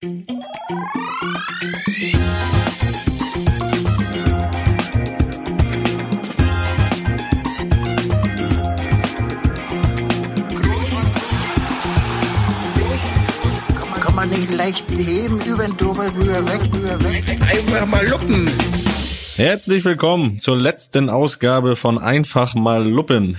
Kann man nicht leicht heben, über den drüber, drüber, weg, drüber, weg. Einfach mal luppen. Herzlich willkommen zur letzten Ausgabe von Einfach mal Luppen.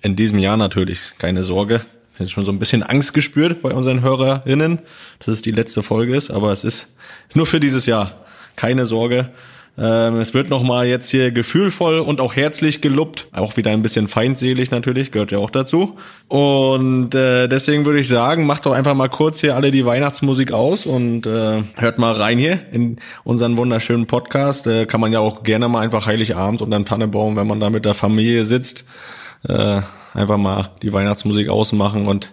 In diesem Jahr natürlich, keine Sorge. Habe schon so ein bisschen Angst gespürt bei unseren Hörerinnen, dass es die letzte Folge ist, aber es ist, ist nur für dieses Jahr. Keine Sorge. Ähm, es wird nochmal jetzt hier gefühlvoll und auch herzlich gelobt. Auch wieder ein bisschen feindselig natürlich, gehört ja auch dazu. Und äh, deswegen würde ich sagen, macht doch einfach mal kurz hier alle die Weihnachtsmusik aus und äh, hört mal rein hier in unseren wunderschönen Podcast. Äh, kann man ja auch gerne mal einfach Heiligabend unter dem Tannenbaum, wenn man da mit der Familie sitzt, äh, einfach mal die Weihnachtsmusik ausmachen und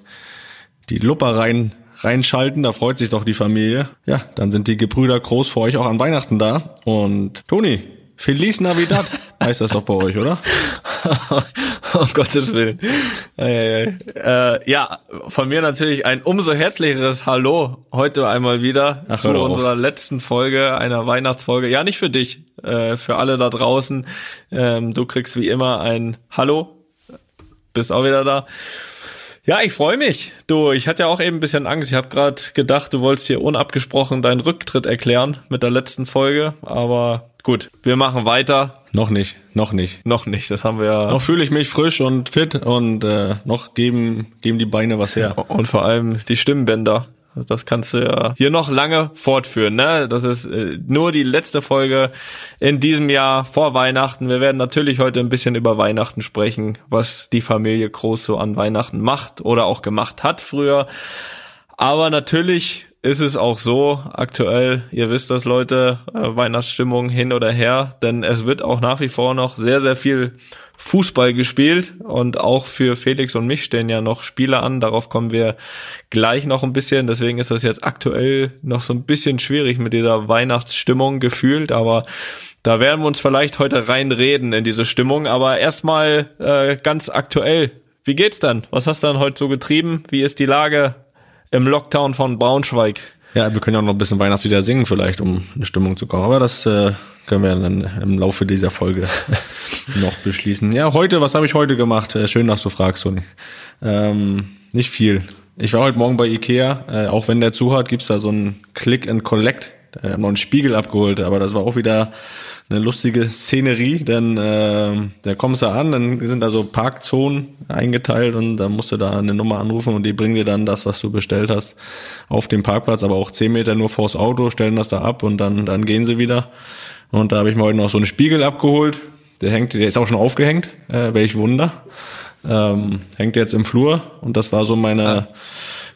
die Lupper rein reinschalten, da freut sich doch die Familie. Ja, dann sind die Gebrüder groß für euch auch an Weihnachten da. Und Toni, Feliz Navidad heißt das doch bei euch, oder? um Gottes Willen. Äh, äh, ja, von mir natürlich ein umso herzlicheres Hallo heute einmal wieder Ach, zu auf. unserer letzten Folge, einer Weihnachtsfolge. Ja, nicht für dich, äh, für alle da draußen. Ähm, du kriegst wie immer ein Hallo, bist auch wieder da. Ja, ich freue mich. Du, ich hatte ja auch eben ein bisschen Angst. Ich habe gerade gedacht, du wolltest hier unabgesprochen deinen Rücktritt erklären mit der letzten Folge. Aber gut, wir machen weiter. Noch nicht, noch nicht. Noch nicht, das haben wir ja. Noch fühle ich mich frisch und fit und äh, noch geben, geben die Beine was her. Und vor allem die Stimmbänder. Das kannst du ja hier noch lange fortführen. Ne? Das ist äh, nur die letzte Folge in diesem Jahr vor Weihnachten. Wir werden natürlich heute ein bisschen über Weihnachten sprechen, was die Familie Groß so an Weihnachten macht oder auch gemacht hat früher. Aber natürlich ist es auch so aktuell, ihr wisst das Leute, äh, Weihnachtsstimmung hin oder her, denn es wird auch nach wie vor noch sehr, sehr viel Fußball gespielt und auch für Felix und mich stehen ja noch Spiele an, darauf kommen wir gleich noch ein bisschen, deswegen ist das jetzt aktuell noch so ein bisschen schwierig mit dieser Weihnachtsstimmung gefühlt, aber da werden wir uns vielleicht heute reinreden in diese Stimmung, aber erstmal äh, ganz aktuell, wie geht's dann? Was hast du dann heute so getrieben? Wie ist die Lage im Lockdown von Braunschweig? Ja, wir können ja auch noch ein bisschen Weihnachtslieder singen vielleicht, um in Stimmung zu kommen. Aber das äh, können wir dann im Laufe dieser Folge noch beschließen. Ja, heute, was habe ich heute gemacht? Äh, schön, dass du fragst, Toni. Ähm, nicht viel. Ich war heute Morgen bei Ikea. Äh, auch wenn der zu hat, gibt's da so ein Click and Collect. Ich habe noch einen Spiegel abgeholt, aber das war auch wieder eine lustige Szenerie, denn äh, da kommst du an, dann sind da so Parkzonen eingeteilt und dann musst du da eine Nummer anrufen und die bringen dir dann das, was du bestellt hast, auf den Parkplatz, aber auch 10 Meter nur vors Auto, stellen das da ab und dann, dann gehen sie wieder. Und da habe ich mir heute noch so einen Spiegel abgeholt. Der hängt, der ist auch schon aufgehängt, äh, welch Wunder. Ähm, hängt jetzt im Flur und das war so meine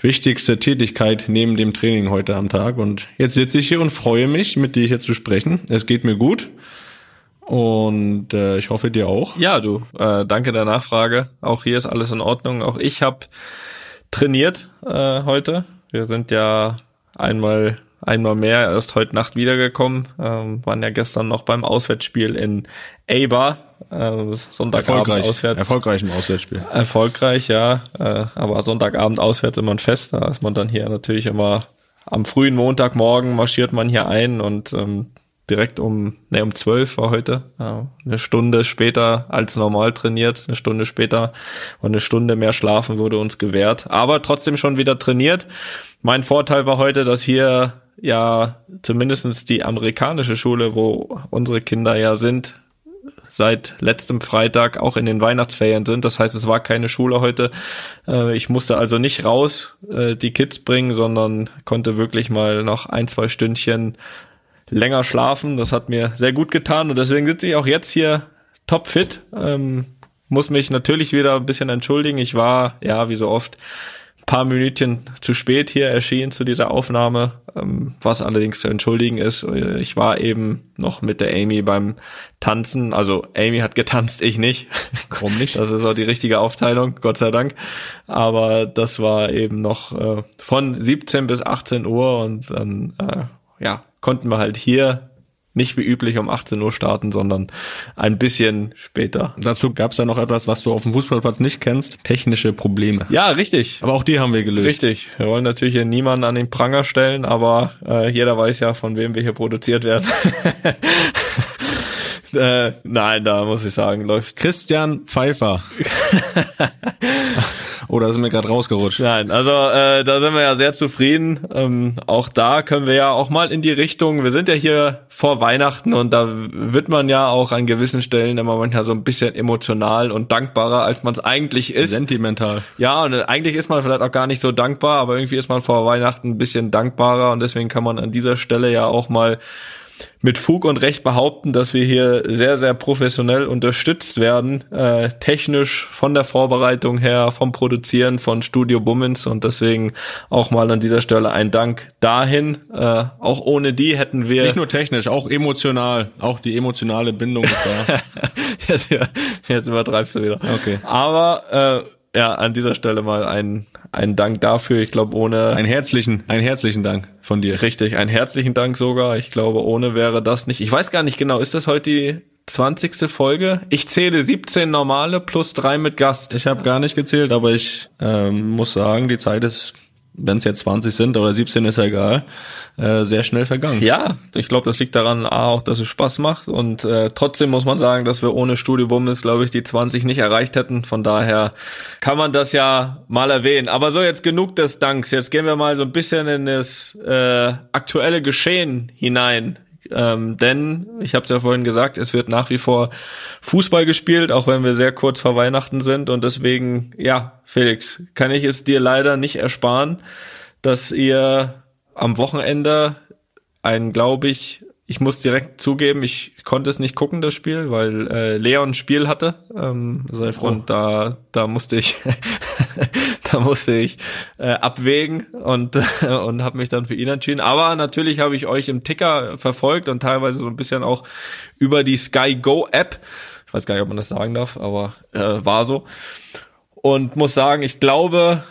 wichtigste Tätigkeit neben dem Training heute am Tag. Und jetzt sitze ich hier und freue mich, mit dir hier zu sprechen. Es geht mir gut. Und äh, ich hoffe dir auch. Ja, du, äh, danke der Nachfrage. Auch hier ist alles in Ordnung. Auch ich habe trainiert äh, heute. Wir sind ja einmal einmal mehr erst heute Nacht wiedergekommen. Ähm, waren ja gestern noch beim Auswärtsspiel in Eber. Äh, Sonntagabend Erfolgreich. auswärts. Erfolgreich im Auswärtsspiel. Erfolgreich, ja. Äh, aber Sonntagabend auswärts immer ein Fest. Da ist man dann hier natürlich immer am frühen Montagmorgen marschiert man hier ein und ähm, direkt um, ne, um zwölf war heute, äh, eine Stunde später als normal trainiert, eine Stunde später und eine Stunde mehr schlafen wurde uns gewährt, aber trotzdem schon wieder trainiert. Mein Vorteil war heute, dass hier ja zumindestens die amerikanische Schule, wo unsere Kinder ja sind, seit letztem Freitag auch in den Weihnachtsferien sind. Das heißt, es war keine Schule heute. Äh, Ich musste also nicht raus äh, die Kids bringen, sondern konnte wirklich mal noch ein, zwei Stündchen länger schlafen. Das hat mir sehr gut getan und deswegen sitze ich auch jetzt hier topfit. Ähm, muss mich natürlich wieder ein bisschen entschuldigen. Ich war, ja, wie so oft, paar Minütchen zu spät hier erschienen zu dieser Aufnahme, ähm, was allerdings zu entschuldigen ist. Ich war eben noch mit der Amy beim Tanzen. Also Amy hat getanzt, ich nicht. Warum nicht? Das ist auch die richtige Aufteilung, Gott sei Dank. Aber das war eben noch äh, von 17 bis 18 Uhr und dann äh, ja, konnten wir halt hier nicht wie üblich um 18 Uhr starten, sondern ein bisschen später. Dazu gab es ja noch etwas, was du auf dem Fußballplatz nicht kennst, technische Probleme. Ja, richtig. Aber auch die haben wir gelöst. Richtig. Wir wollen natürlich hier niemanden an den Pranger stellen, aber äh, jeder weiß ja, von wem wir hier produziert werden. äh, nein, da muss ich sagen, läuft. Christian Pfeiffer. Oder ist mir gerade rausgerutscht? Nein, also äh, da sind wir ja sehr zufrieden. Ähm, auch da können wir ja auch mal in die Richtung. Wir sind ja hier vor Weihnachten und da wird man ja auch an gewissen Stellen immer manchmal so ein bisschen emotional und dankbarer, als man es eigentlich ist. Sentimental. Ja, und eigentlich ist man vielleicht auch gar nicht so dankbar, aber irgendwie ist man vor Weihnachten ein bisschen dankbarer und deswegen kann man an dieser Stelle ja auch mal mit Fug und Recht behaupten, dass wir hier sehr, sehr professionell unterstützt werden, äh, technisch von der Vorbereitung her, vom Produzieren von Studio Bummens und deswegen auch mal an dieser Stelle ein Dank dahin. Äh, auch ohne die hätten wir... Nicht nur technisch, auch emotional. Auch die emotionale Bindung ist da. jetzt, jetzt übertreibst du wieder. Okay. Aber äh, ja, an dieser Stelle mal ein ein Dank dafür. Ich glaube, ohne. Einen herzlichen, einen herzlichen Dank von dir. Richtig, einen herzlichen Dank sogar. Ich glaube, ohne wäre das nicht. Ich weiß gar nicht genau, ist das heute die 20. Folge? Ich zähle 17 normale plus drei mit Gast. Ich habe gar nicht gezählt, aber ich ähm, muss sagen, die Zeit ist wenn es jetzt 20 sind oder 17 ist ja egal, äh, sehr schnell vergangen. Ja, ich glaube, das liegt daran A, auch, dass es Spaß macht und äh, trotzdem muss man sagen, dass wir ohne Studio Bummes, glaube ich, die 20 nicht erreicht hätten. Von daher kann man das ja mal erwähnen. Aber so, jetzt genug des Danks. Jetzt gehen wir mal so ein bisschen in das äh, aktuelle Geschehen hinein. Ähm, denn, ich habe es ja vorhin gesagt, es wird nach wie vor Fußball gespielt, auch wenn wir sehr kurz vor Weihnachten sind. Und deswegen, ja, Felix, kann ich es dir leider nicht ersparen, dass ihr am Wochenende ein, glaube ich, ich muss direkt zugeben, ich konnte es nicht gucken, das Spiel, weil äh, Leon ein Spiel hatte. Ähm, froh. Und da, da musste ich, da musste ich äh, abwägen und, und habe mich dann für ihn entschieden. Aber natürlich habe ich euch im Ticker verfolgt und teilweise so ein bisschen auch über die Sky Go App. Ich weiß gar nicht, ob man das sagen darf, aber äh, war so. Und muss sagen, ich glaube,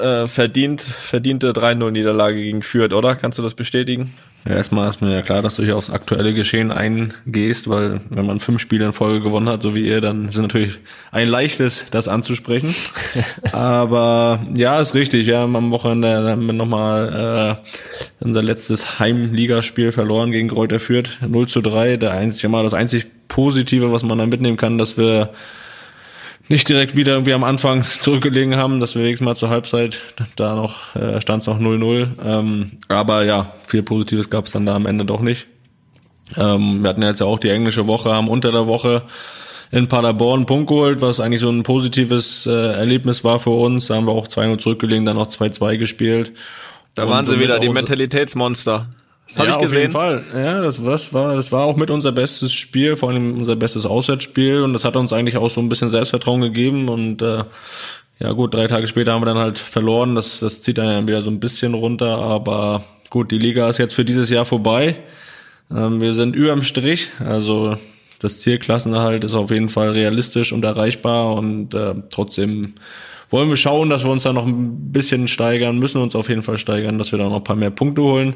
äh, verdient, verdiente 3-0-Niederlage gegen Fürth, oder? Kannst du das bestätigen? Ja, erstmal ist mir ja klar, dass du hier aufs aktuelle Geschehen eingehst, weil wenn man fünf Spiele in Folge gewonnen hat, so wie ihr, dann ist es natürlich ein leichtes, das anzusprechen. Aber ja, ist richtig. Ja, am Wochenende haben wir nochmal äh, unser letztes Heimligaspiel verloren gegen Kräuter Fürth, 0 zu 3. Der einzige Mal das einzig Positive, was man da mitnehmen kann, dass wir nicht direkt wieder irgendwie am Anfang zurückgelegen haben, dass wir wenigstens mal zur Halbzeit da noch äh, stand es noch 0-0. Ähm, aber ja, viel Positives gab es dann da am Ende doch nicht. Ähm, wir hatten jetzt ja auch die englische Woche, haben unter der Woche in Paderborn einen Punkt geholt, was eigentlich so ein positives äh, Erlebnis war für uns. Da haben wir auch 2-0 zurückgelegen, dann noch 2-2 gespielt. Da waren sie wieder, die Mentalitätsmonster. Das ja, ich gesehen. auf jeden Fall. Ja, das, das war, das war auch mit unser bestes Spiel, vor allem unser bestes Auswärtsspiel und das hat uns eigentlich auch so ein bisschen Selbstvertrauen gegeben und äh, ja gut, drei Tage später haben wir dann halt verloren. Das, das zieht dann ja wieder so ein bisschen runter, aber gut, die Liga ist jetzt für dieses Jahr vorbei. Ähm, wir sind überm Strich, also das Ziel Klassenerhalt ist auf jeden Fall realistisch und erreichbar und äh, trotzdem wollen wir schauen, dass wir uns da noch ein bisschen steigern, müssen uns auf jeden Fall steigern, dass wir da noch ein paar mehr Punkte holen.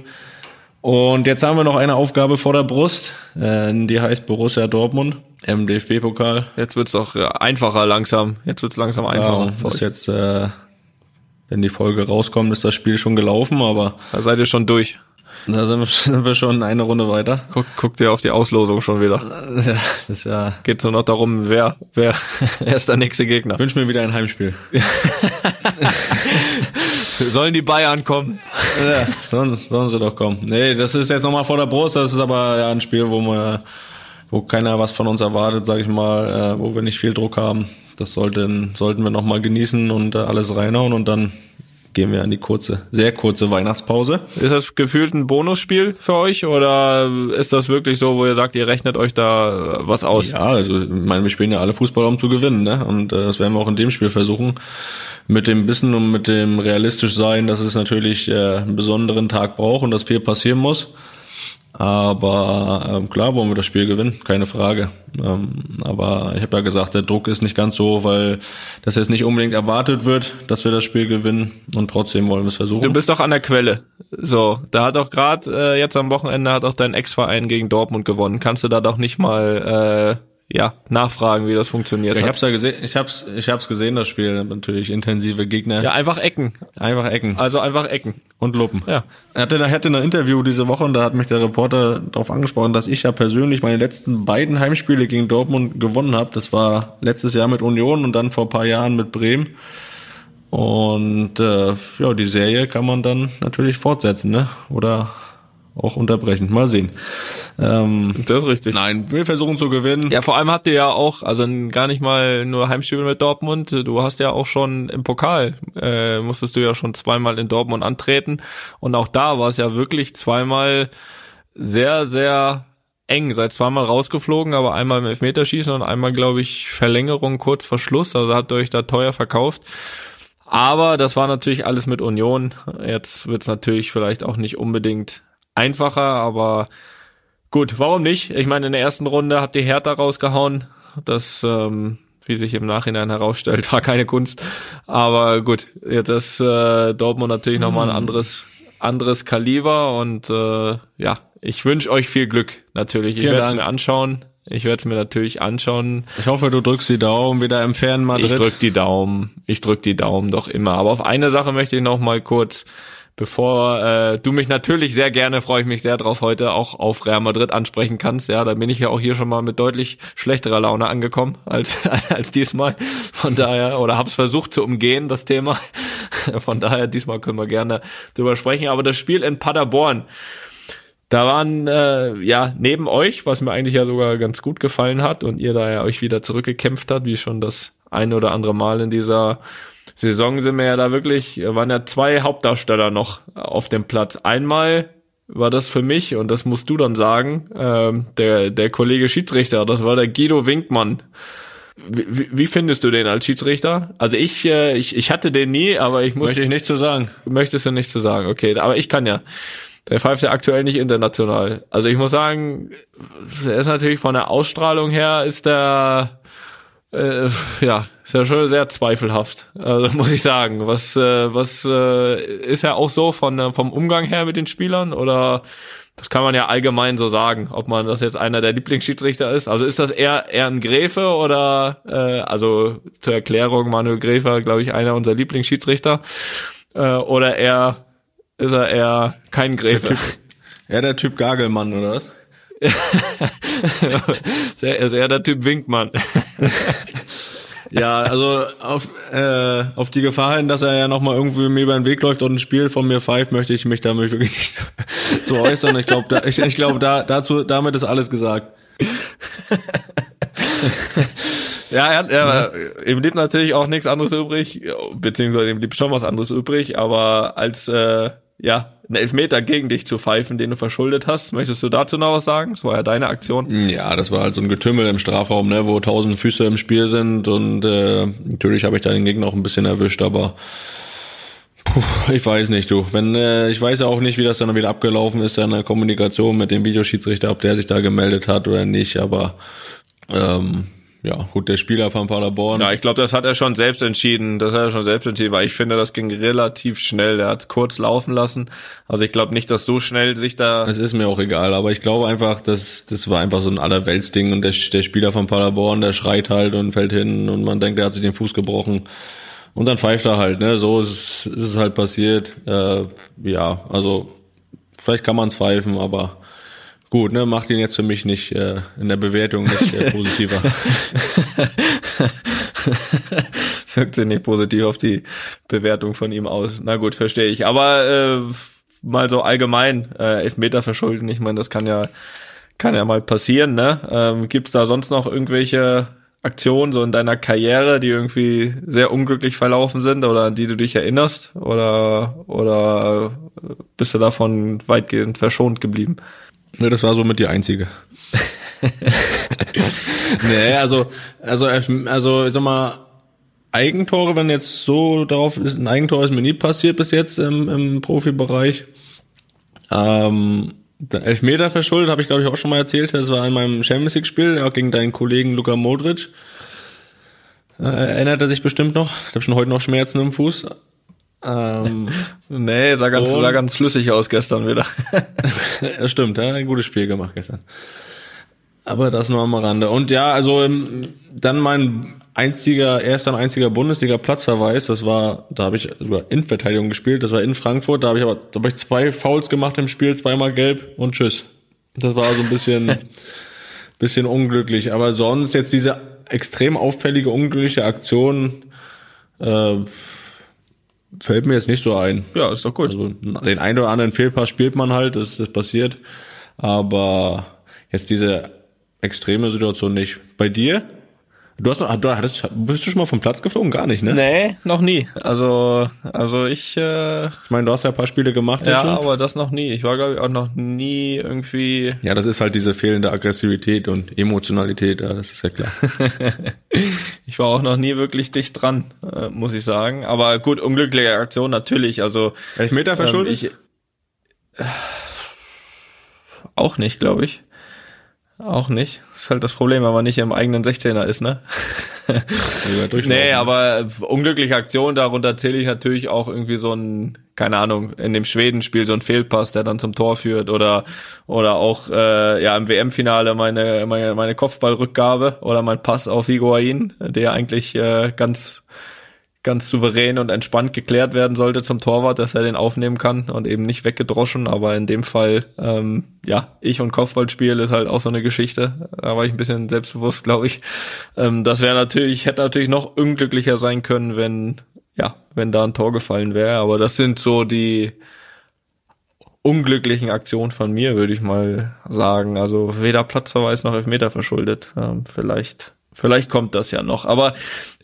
Und jetzt haben wir noch eine Aufgabe vor der Brust, äh, die heißt Borussia Dortmund im DFB-Pokal. Jetzt wird's doch äh, einfacher langsam. Jetzt wird's langsam einfacher. Ja, ist jetzt, äh, wenn die Folge rauskommt, ist das Spiel schon gelaufen, aber da seid ihr schon durch. Da sind wir, sind wir schon eine Runde weiter. Guck, guckt ihr auf die Auslosung schon wieder. Ja, ist ja. Geht nur noch darum, wer, wer, wer ist der nächste Gegner. Wünsch mir wieder ein Heimspiel. Sollen die Bayern kommen? Ja, sollen, sollen sie doch kommen. Nee, das ist jetzt nochmal vor der Brust. Das ist aber ja ein Spiel, wo wir, wo keiner was von uns erwartet, sag ich mal, äh, wo wir nicht viel Druck haben. Das sollten, sollten wir nochmal genießen und äh, alles reinhauen und dann gehen wir an die kurze, sehr kurze Weihnachtspause. Ist das gefühlt ein Bonusspiel für euch oder ist das wirklich so, wo ihr sagt, ihr rechnet euch da was aus? Ja, also ich meine, wir spielen ja alle Fußball, um zu gewinnen, ne? Und äh, das werden wir auch in dem Spiel versuchen. Mit dem Wissen und mit dem realistisch sein, dass es natürlich äh, einen besonderen Tag braucht und dass viel passieren muss. Aber ähm, klar wollen wir das Spiel gewinnen, keine Frage. Ähm, aber ich habe ja gesagt, der Druck ist nicht ganz so, weil das jetzt nicht unbedingt erwartet wird, dass wir das Spiel gewinnen und trotzdem wollen wir es versuchen. Du bist doch an der Quelle. So, da hat doch gerade äh, jetzt am Wochenende hat auch dein Ex-Verein gegen Dortmund gewonnen. Kannst du da doch nicht mal äh, ja, nachfragen, wie das funktioniert ich hat. hab's ja gesehen, ich hab's, ich hab's gesehen, das Spiel, natürlich intensive Gegner. Ja, einfach Ecken. Einfach Ecken. Also einfach Ecken. Und Luppen. Ja. Er hatte, er hatte ein Interview diese Woche und da hat mich der Reporter darauf angesprochen, dass ich ja persönlich meine letzten beiden Heimspiele gegen Dortmund gewonnen habe. Das war letztes Jahr mit Union und dann vor paar Jahren mit Bremen. Und äh, ja, die Serie kann man dann natürlich fortsetzen, ne? Oder auch unterbrechen. Mal sehen. Ähm, Das ist richtig. nein, wir versuchen zu gewinnen. Ja, vor allem habt ihr ja auch, also gar nicht mal nur Heimspiele mit Dortmund, du hast ja auch schon im Pokal, äh, musstest du ja schon zweimal in Dortmund antreten und auch da war es ja wirklich zweimal sehr, sehr eng, seid zweimal rausgeflogen, aber einmal im Elfmeterschießen und einmal, glaube ich, Verlängerung kurz vor Schluss, also habt ihr euch da teuer verkauft. Aber das war natürlich alles mit Union. Jetzt wird's natürlich vielleicht auch nicht unbedingt einfacher, aber gut, warum nicht? Ich meine, in der ersten Runde habt ihr Hertha rausgehauen. Das, ähm, wie sich im Nachhinein herausstellt, war keine Kunst. Aber gut, jetzt ist äh, Dortmund natürlich nochmal ein anderes, anderes Kaliber und äh, ja, ich wünsche euch viel Glück natürlich. Ich Vielen werde es mir anschauen. Ich werde es mir natürlich anschauen. Ich hoffe, du drückst die Daumen wieder im fernen Madrid. Ich drück die Daumen. Ich drück die Daumen doch immer. Aber auf eine Sache möchte ich noch mal kurz, bevor äh, du mich natürlich sehr gerne, freue ich mich sehr drauf heute auch auf Real Madrid ansprechen kannst. Ja, da bin ich ja auch hier schon mal mit deutlich schlechterer Laune angekommen als als diesmal. Von daher oder hab's versucht zu umgehen das Thema. Von daher diesmal können wir gerne drüber sprechen. Aber das Spiel in Paderborn. Da waren äh, ja neben euch, was mir eigentlich ja sogar ganz gut gefallen hat und ihr da ja euch wieder zurückgekämpft habt, wie schon das eine oder andere Mal in dieser Saison sind wir ja da wirklich, waren ja zwei Hauptdarsteller noch auf dem Platz. Einmal war das für mich, und das musst du dann sagen, ähm, der, der Kollege Schiedsrichter, das war der Guido Winkmann. Wie, wie- findest du den als Schiedsrichter? Also ich, äh, ich, ich hatte den nie, aber ich muss Möchte ich nicht zu sagen. möchtest du nicht zu sagen. Okay, aber ich kann ja. Der pfeift ja aktuell nicht international. Also ich muss sagen, er ist natürlich von der Ausstrahlung her ist der äh, ja, ist ja schon sehr zweifelhaft. Also muss ich sagen, was äh, was äh, ist er auch so von äh, vom Umgang her mit den Spielern oder das kann man ja allgemein so sagen, ob man das jetzt einer der Lieblingsschiedsrichter ist. Also ist das eher eher ein Gräfe oder äh, also zur Erklärung Manuel Gräfe, glaube ich, einer unserer Lieblingsschiedsrichter äh, oder eher ist er eher kein Gräfe. Ja, der Typ Gagelmann, oder was? Er ist eher der Typ Winkmann. Ja, also auf, äh, auf die Gefahr hin, dass er ja nochmal irgendwie mir über den Weg läuft und ein Spiel von mir pfeift, möchte ich mich damit wirklich nicht so äußern. Ich glaube, da, ich, ich glaube, da, dazu, damit ist alles gesagt. Ja, er er, ihm blieb natürlich auch nichts anderes übrig, beziehungsweise ihm blieb schon was anderes übrig, aber als äh, ja, einen Elfmeter gegen dich zu pfeifen, den du verschuldet hast, möchtest du dazu noch was sagen? Das war ja deine Aktion. Ja, das war halt so ein Getümmel im Strafraum, ne, wo tausend Füße im Spiel sind und äh, natürlich habe ich da den Gegner auch ein bisschen erwischt, aber puh, ich weiß nicht, du. Wenn äh, ich weiß ja auch nicht, wie das dann wieder abgelaufen ist in der Kommunikation mit dem Videoschiedsrichter, ob der sich da gemeldet hat oder nicht, aber ähm, ja, gut, der Spieler von Paderborn. Ja, ich glaube, das hat er schon selbst entschieden. Das hat er schon selbst entschieden, weil ich finde, das ging relativ schnell. Der hat es kurz laufen lassen. Also ich glaube nicht, dass so schnell sich da. Es ist mir auch egal, aber ich glaube einfach, dass das war einfach so ein Allerweltsding und der, der Spieler von Paderborn, der schreit halt und fällt hin und man denkt, der hat sich den Fuß gebrochen und dann pfeift er halt, ne? So ist es, ist es halt passiert. Äh, ja, also vielleicht kann man es pfeifen, aber gut, ne? Macht ihn jetzt für mich nicht äh, in der Bewertung nicht äh, positiver. wirkt sich nicht positiv auf die Bewertung von ihm aus. Na gut, verstehe ich. Aber äh, mal so allgemein, äh, Elfmeter verschulden, ich meine, das kann ja, kann ja mal passieren, ne? Ähm, Gibt es da sonst noch irgendwelche Aktionen so in deiner Karriere, die irgendwie sehr unglücklich verlaufen sind oder an die du dich erinnerst? Oder, oder bist du davon weitgehend verschont geblieben? Ne, das war somit die einzige. nee, also, also, Elf- also, ich sag mal, Eigentore, wenn jetzt so darauf ist, ein Eigentor ist mir nie passiert bis jetzt im, im Profibereich. Ähm, Der Elfmeter verschuldet, habe ich glaube ich auch schon mal erzählt. Das war in meinem Champions League-Spiel auch gegen deinen Kollegen Luka Modric. Äh, erinnert er sich bestimmt noch. Ich habe schon heute noch Schmerzen im Fuß. Ähm, nee, sah ganz, sah ganz flüssig aus gestern wieder. das stimmt, ja, ein gutes Spiel gemacht gestern. Aber das nur am Rande. Und ja, also ähm, dann mein einziger, erster und einziger Bundesliga-Platzverweis, das war, da habe ich sogar in Verteidigung gespielt, das war in Frankfurt, da habe ich aber da hab ich zwei Fouls gemacht im Spiel, zweimal gelb und tschüss. Das war so ein bisschen, bisschen unglücklich. Aber sonst jetzt diese extrem auffällige, unglückliche Aktion, äh, fällt mir jetzt nicht so ein. Ja, ist doch gut. Also den einen oder anderen Fehlpass spielt man halt, das ist passiert. Aber jetzt diese extreme Situation nicht. Bei dir? Du hast noch, du hattest, bist du schon mal vom Platz geflogen? Gar nicht, ne? Nee, noch nie. Also, also ich. Äh, ich meine, du hast ja ein paar Spiele gemacht. Ja, schon. aber das noch nie. Ich war glaube ich auch noch nie irgendwie. Ja, das ist halt diese fehlende Aggressivität und Emotionalität. Ja, das ist ja klar. ich war auch noch nie wirklich dicht dran, äh, muss ich sagen. Aber gut, unglückliche Aktion natürlich. Also Elfmeter verschuldet? Ähm, ich, äh, auch nicht, glaube ich. Auch nicht. Das ist halt das Problem, wenn man nicht im eigenen 16er ist, ne? nee, aber unglückliche Aktion, darunter zähle ich natürlich auch irgendwie so ein, keine Ahnung, in dem Schwedenspiel so ein Fehlpass, der dann zum Tor führt oder oder auch äh, ja im WM-Finale meine, meine meine Kopfballrückgabe oder mein Pass auf Higuain, der eigentlich äh, ganz ganz souverän und entspannt geklärt werden sollte zum Torwart, dass er den aufnehmen kann und eben nicht weggedroschen. Aber in dem Fall, ähm, ja, ich und Kopfballspiel ist halt auch so eine Geschichte. Da war ich ein bisschen selbstbewusst, glaube ich. Ähm, das wäre natürlich, hätte natürlich noch unglücklicher sein können, wenn, ja, wenn da ein Tor gefallen wäre. Aber das sind so die unglücklichen Aktionen von mir, würde ich mal sagen. Also weder Platzverweis noch Elfmeter verschuldet. Ähm, vielleicht Vielleicht kommt das ja noch. Aber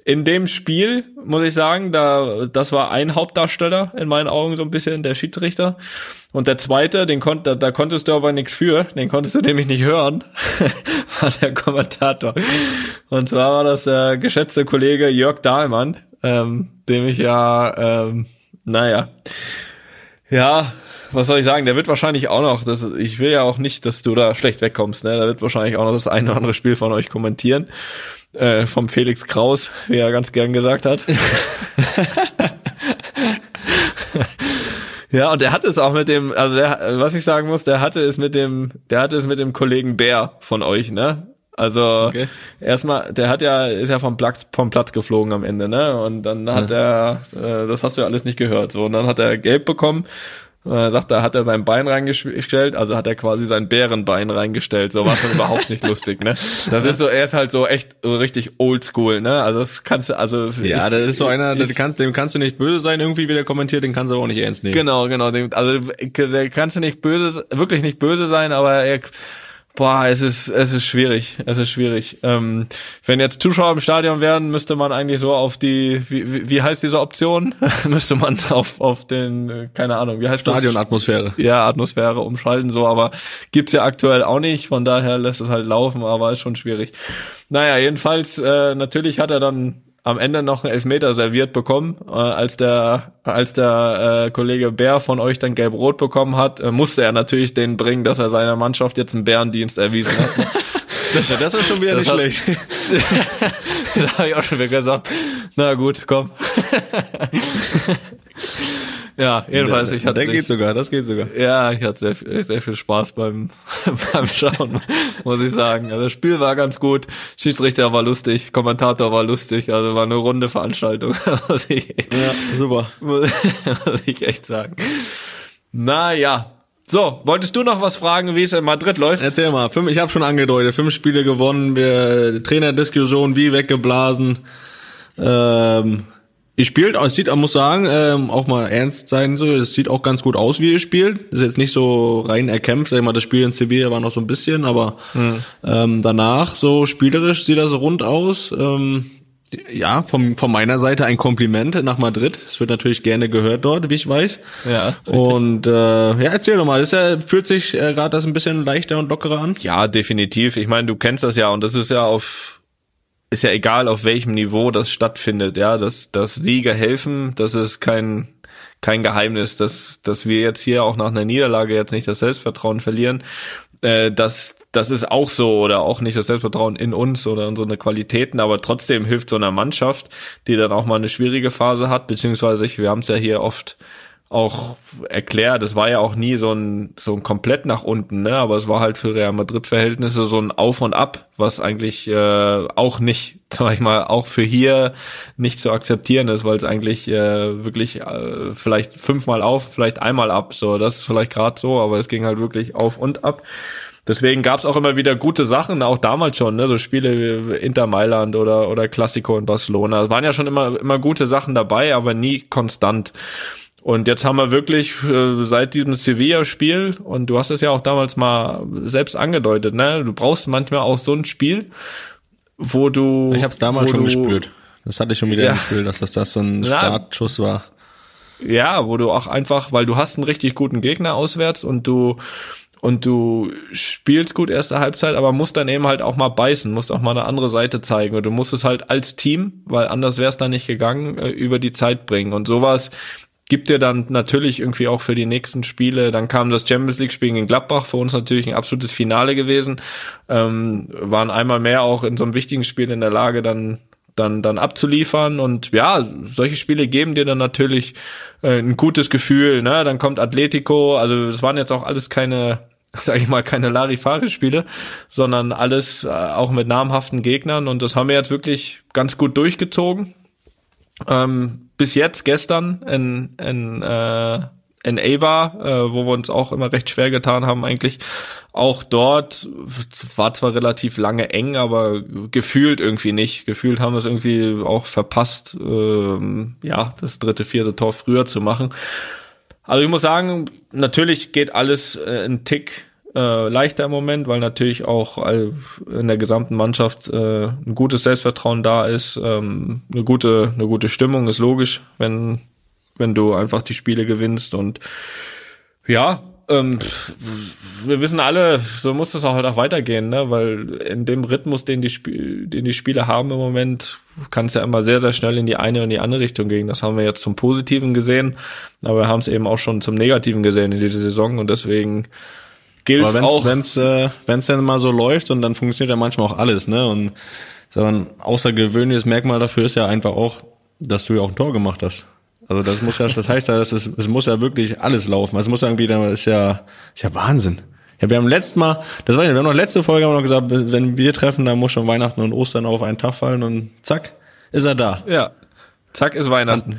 in dem Spiel, muss ich sagen, da, das war ein Hauptdarsteller in meinen Augen so ein bisschen, der Schiedsrichter. Und der zweite, den konnte, da konntest du aber nichts für, den konntest du nämlich nicht hören, war der Kommentator. Und zwar war das der geschätzte Kollege Jörg Dahlmann, ähm, dem ich ja, ähm, naja, ja, was soll ich sagen, der wird wahrscheinlich auch noch, das, ich will ja auch nicht, dass du da schlecht wegkommst, ne? Der wird wahrscheinlich auch noch das eine oder andere Spiel von euch kommentieren äh, vom Felix Kraus, wie er ganz gern gesagt hat. ja, und er hatte es auch mit dem, also der, was ich sagen muss, der hatte es mit dem, der hatte es mit dem Kollegen Bär von euch, ne? Also okay. erstmal, der hat ja, ist ja vom Platz, vom Platz geflogen am Ende, ne? Und dann hat ja. er, äh, das hast du ja alles nicht gehört. So, und dann hat er Gelb bekommen äh, sagt, da hat er sein Bein reingestellt, also hat er quasi sein Bärenbein reingestellt. So war schon überhaupt nicht lustig, ne? Das ist so, er ist halt so echt so richtig oldschool, ne? Also das kannst du, also ja, ich, das ist so einer, ich, kannst, dem kannst du nicht böse sein, irgendwie wie der kommentiert, den kannst du auch nicht ernst nehmen. Genau, genau, dem, also der kannst du nicht böse, wirklich nicht böse sein, aber er Boah, es ist, es ist schwierig. Es ist schwierig. Ähm, wenn jetzt Zuschauer im Stadion wären, müsste man eigentlich so auf die, wie, wie heißt diese Option? müsste man auf, auf den, keine Ahnung, wie heißt Stadionatmosphäre. Ja, Atmosphäre umschalten, so, aber gibt's ja aktuell auch nicht, von daher lässt es halt laufen, aber ist schon schwierig. Naja, jedenfalls, äh, natürlich hat er dann am Ende noch einen Elfmeter serviert bekommen. Äh, als der, als der äh, Kollege Bär von euch dann gelb-rot bekommen hat, äh, musste er natürlich den bringen, dass er seiner Mannschaft jetzt einen Bärendienst erwiesen hat. Das, ja, das ist schon wieder nicht hat, schlecht. da habe ich auch schon wieder gesagt, na gut, komm. Ja, jedenfalls, ich hatte. Der geht sogar, das geht sogar. Ja, ich hatte sehr, sehr viel Spaß beim, beim Schauen, muss ich sagen. Also das Spiel war ganz gut, Schiedsrichter war lustig, Kommentator war lustig, also war eine runde Veranstaltung, muss ich echt, ja, super. Muss, muss ich echt sagen. Naja, so, wolltest du noch was fragen, wie es in Madrid läuft? Erzähl mal, fünf, ich habe schon angedeutet, fünf Spiele gewonnen, wir Trainerdiskussion wie weggeblasen. Ähm, Ihr spielt, es sieht, man muss sagen, ähm, auch mal ernst sein, so, es sieht auch ganz gut aus, wie ihr spielt. Ist jetzt nicht so rein erkämpft, sag ich mal, das Spiel in Sevilla war noch so ein bisschen, aber mhm. ähm, danach so spielerisch sieht das rund aus. Ähm, ja, vom, von meiner Seite ein Kompliment nach Madrid. Es wird natürlich gerne gehört dort, wie ich weiß. Ja. Richtig. Und äh, ja, erzähl doch mal, das ja, fühlt sich äh, gerade das ein bisschen leichter und lockerer an? Ja, definitiv. Ich meine, du kennst das ja und das ist ja auf ist ja egal, auf welchem Niveau das stattfindet, ja, dass, dass Sieger helfen, dass es kein, kein Geheimnis, dass, dass wir jetzt hier auch nach einer Niederlage jetzt nicht das Selbstvertrauen verlieren. Äh, das, das ist auch so oder auch nicht das Selbstvertrauen in uns oder in so eine Qualitäten, aber trotzdem hilft so einer Mannschaft, die dann auch mal eine schwierige Phase hat, beziehungsweise ich, wir haben es ja hier oft auch erklärt, es war ja auch nie so ein, so ein komplett nach unten, ne? aber es war halt für Real Madrid-Verhältnisse so ein Auf und Ab, was eigentlich äh, auch nicht, sag ich mal, auch für hier nicht zu akzeptieren ist, weil es eigentlich äh, wirklich äh, vielleicht fünfmal auf, vielleicht einmal ab, so, das ist vielleicht gerade so, aber es ging halt wirklich auf und ab. Deswegen gab's auch immer wieder gute Sachen, auch damals schon, ne? so Spiele wie Inter Mailand oder, oder Classico in Barcelona. Es waren ja schon immer, immer gute Sachen dabei, aber nie konstant. Und jetzt haben wir wirklich äh, seit diesem Sevilla-Spiel, und du hast es ja auch damals mal selbst angedeutet, ne? Du brauchst manchmal auch so ein Spiel, wo du. Ich habe es damals schon du, gespürt. Das hatte ich schon wieder Ja. im Gefühl, dass das, das so ein Ja. Startschuss war. Ja, wo du auch einfach, weil du hast einen richtig guten Gegner auswärts und du und du spielst gut erste Halbzeit, aber musst dann eben halt auch mal beißen, musst auch mal eine andere Seite zeigen und du musst es halt als Team, weil anders wäre es dann nicht gegangen, äh, über die Zeit bringen und sowas gibt dir dann natürlich irgendwie auch für die nächsten Spiele, dann kam das Champions League Spiel in Gladbach, für uns natürlich ein absolutes Finale gewesen, ähm, waren einmal mehr auch in so einem wichtigen Spiel in der Lage, dann dann, dann abzuliefern. Und ja, solche Spiele geben dir dann natürlich äh, ein gutes Gefühl. Ne? Dann kommt Atletico, also es waren jetzt auch alles keine, sag ich mal, keine Larifari-Spiele, sondern alles äh, auch mit namhaften Gegnern. Und das haben wir jetzt wirklich ganz gut durchgezogen. Ähm, bis jetzt, gestern in, in, äh, in Eibar, äh, wo wir uns auch immer recht schwer getan haben, eigentlich auch dort war zwar relativ lange eng, aber gefühlt irgendwie nicht. Gefühlt haben wir es irgendwie auch verpasst, ähm, ja, das dritte, vierte Tor früher zu machen. Also ich muss sagen, natürlich geht alles äh, ein Tick äh, leichter im Moment, weil natürlich auch in der gesamten Mannschaft äh, ein gutes Selbstvertrauen da ist, ähm, eine gute, eine gute Stimmung ist logisch, wenn wenn du einfach die Spiele gewinnst und ja, ähm, wir wissen alle, so muss das auch halt auch weitergehen, ne? Weil in dem Rhythmus, den die, Sp den die Spiele haben im Moment, kann es ja immer sehr, sehr schnell in die eine und die andere Richtung gehen. Das haben wir jetzt zum Positiven gesehen, aber wir haben es eben auch schon zum Negativen gesehen in dieser Saison und deswegen gilt Aber es wenn's, auch. wenn's, äh, wenn's dann mal so läuft und dann funktioniert ja manchmal auch alles, ne? Und ein außergewöhnliches Merkmal dafür ist ja einfach auch, dass du ja auch ein Tor gemacht hast. Also das muss ja, das heißt ja, das ist, es muss ja wirklich alles laufen. Es muss ja irgendwie, das ist ja, ist ja Wahnsinn. Ja, wir haben letztes Mal, das war ja, wir haben noch letzte Folge haben wir noch gesagt, wenn wir treffen, dann muss schon Weihnachten und Ostern auf einen Tag fallen und zack, ist er da. Ja. Zack ist Weihnachten.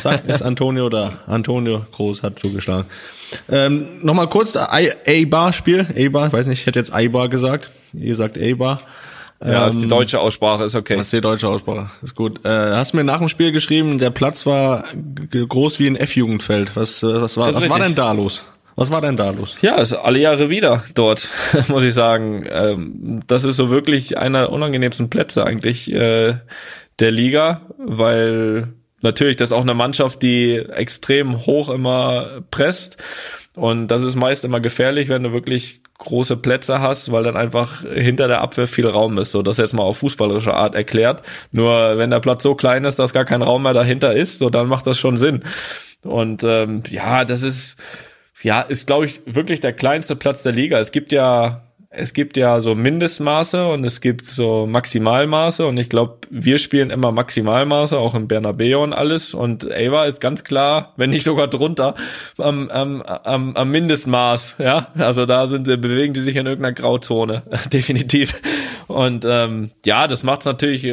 Zack, ist Antonio da. Antonio Groß hat zugeschlagen. Ähm, Nochmal kurz, A-Bar-Spiel. A-Bar, ich weiß nicht, ich hätte jetzt A-Bar gesagt. Ihr sagt A-Bar. Ja, ist die deutsche Aussprache, ist okay. Das ist die deutsche Aussprache. Ist gut. Äh, hast mir nach dem Spiel geschrieben, der Platz war groß wie ein F-Jugendfeld. Was, äh, was, war, was war denn da los? Was war denn da los? Ja, ist alle Jahre wieder dort, muss ich sagen. Ähm, das ist so wirklich einer der unangenehmsten Plätze eigentlich äh, der Liga, weil natürlich das ist auch eine Mannschaft, die extrem hoch immer presst. Und das ist meist immer gefährlich, wenn du wirklich große Plätze hast, weil dann einfach hinter der Abwehr viel Raum ist. So, das jetzt mal auf fußballerische Art erklärt. Nur wenn der Platz so klein ist, dass gar kein Raum mehr dahinter ist, so dann macht das schon Sinn. Und ähm, ja, das ist ja, ist, glaube ich, wirklich der kleinste Platz der Liga. Es gibt ja, es gibt ja so Mindestmaße und es gibt so Maximalmaße und ich glaube, wir spielen immer Maximalmaße, auch im Bernabeu und alles. Und Ava ist ganz klar, wenn nicht sogar drunter, am, am, am, am Mindestmaß. Ja, also da sind, bewegen die sich in irgendeiner Grauzone, definitiv. Und ähm, ja, das macht's natürlich.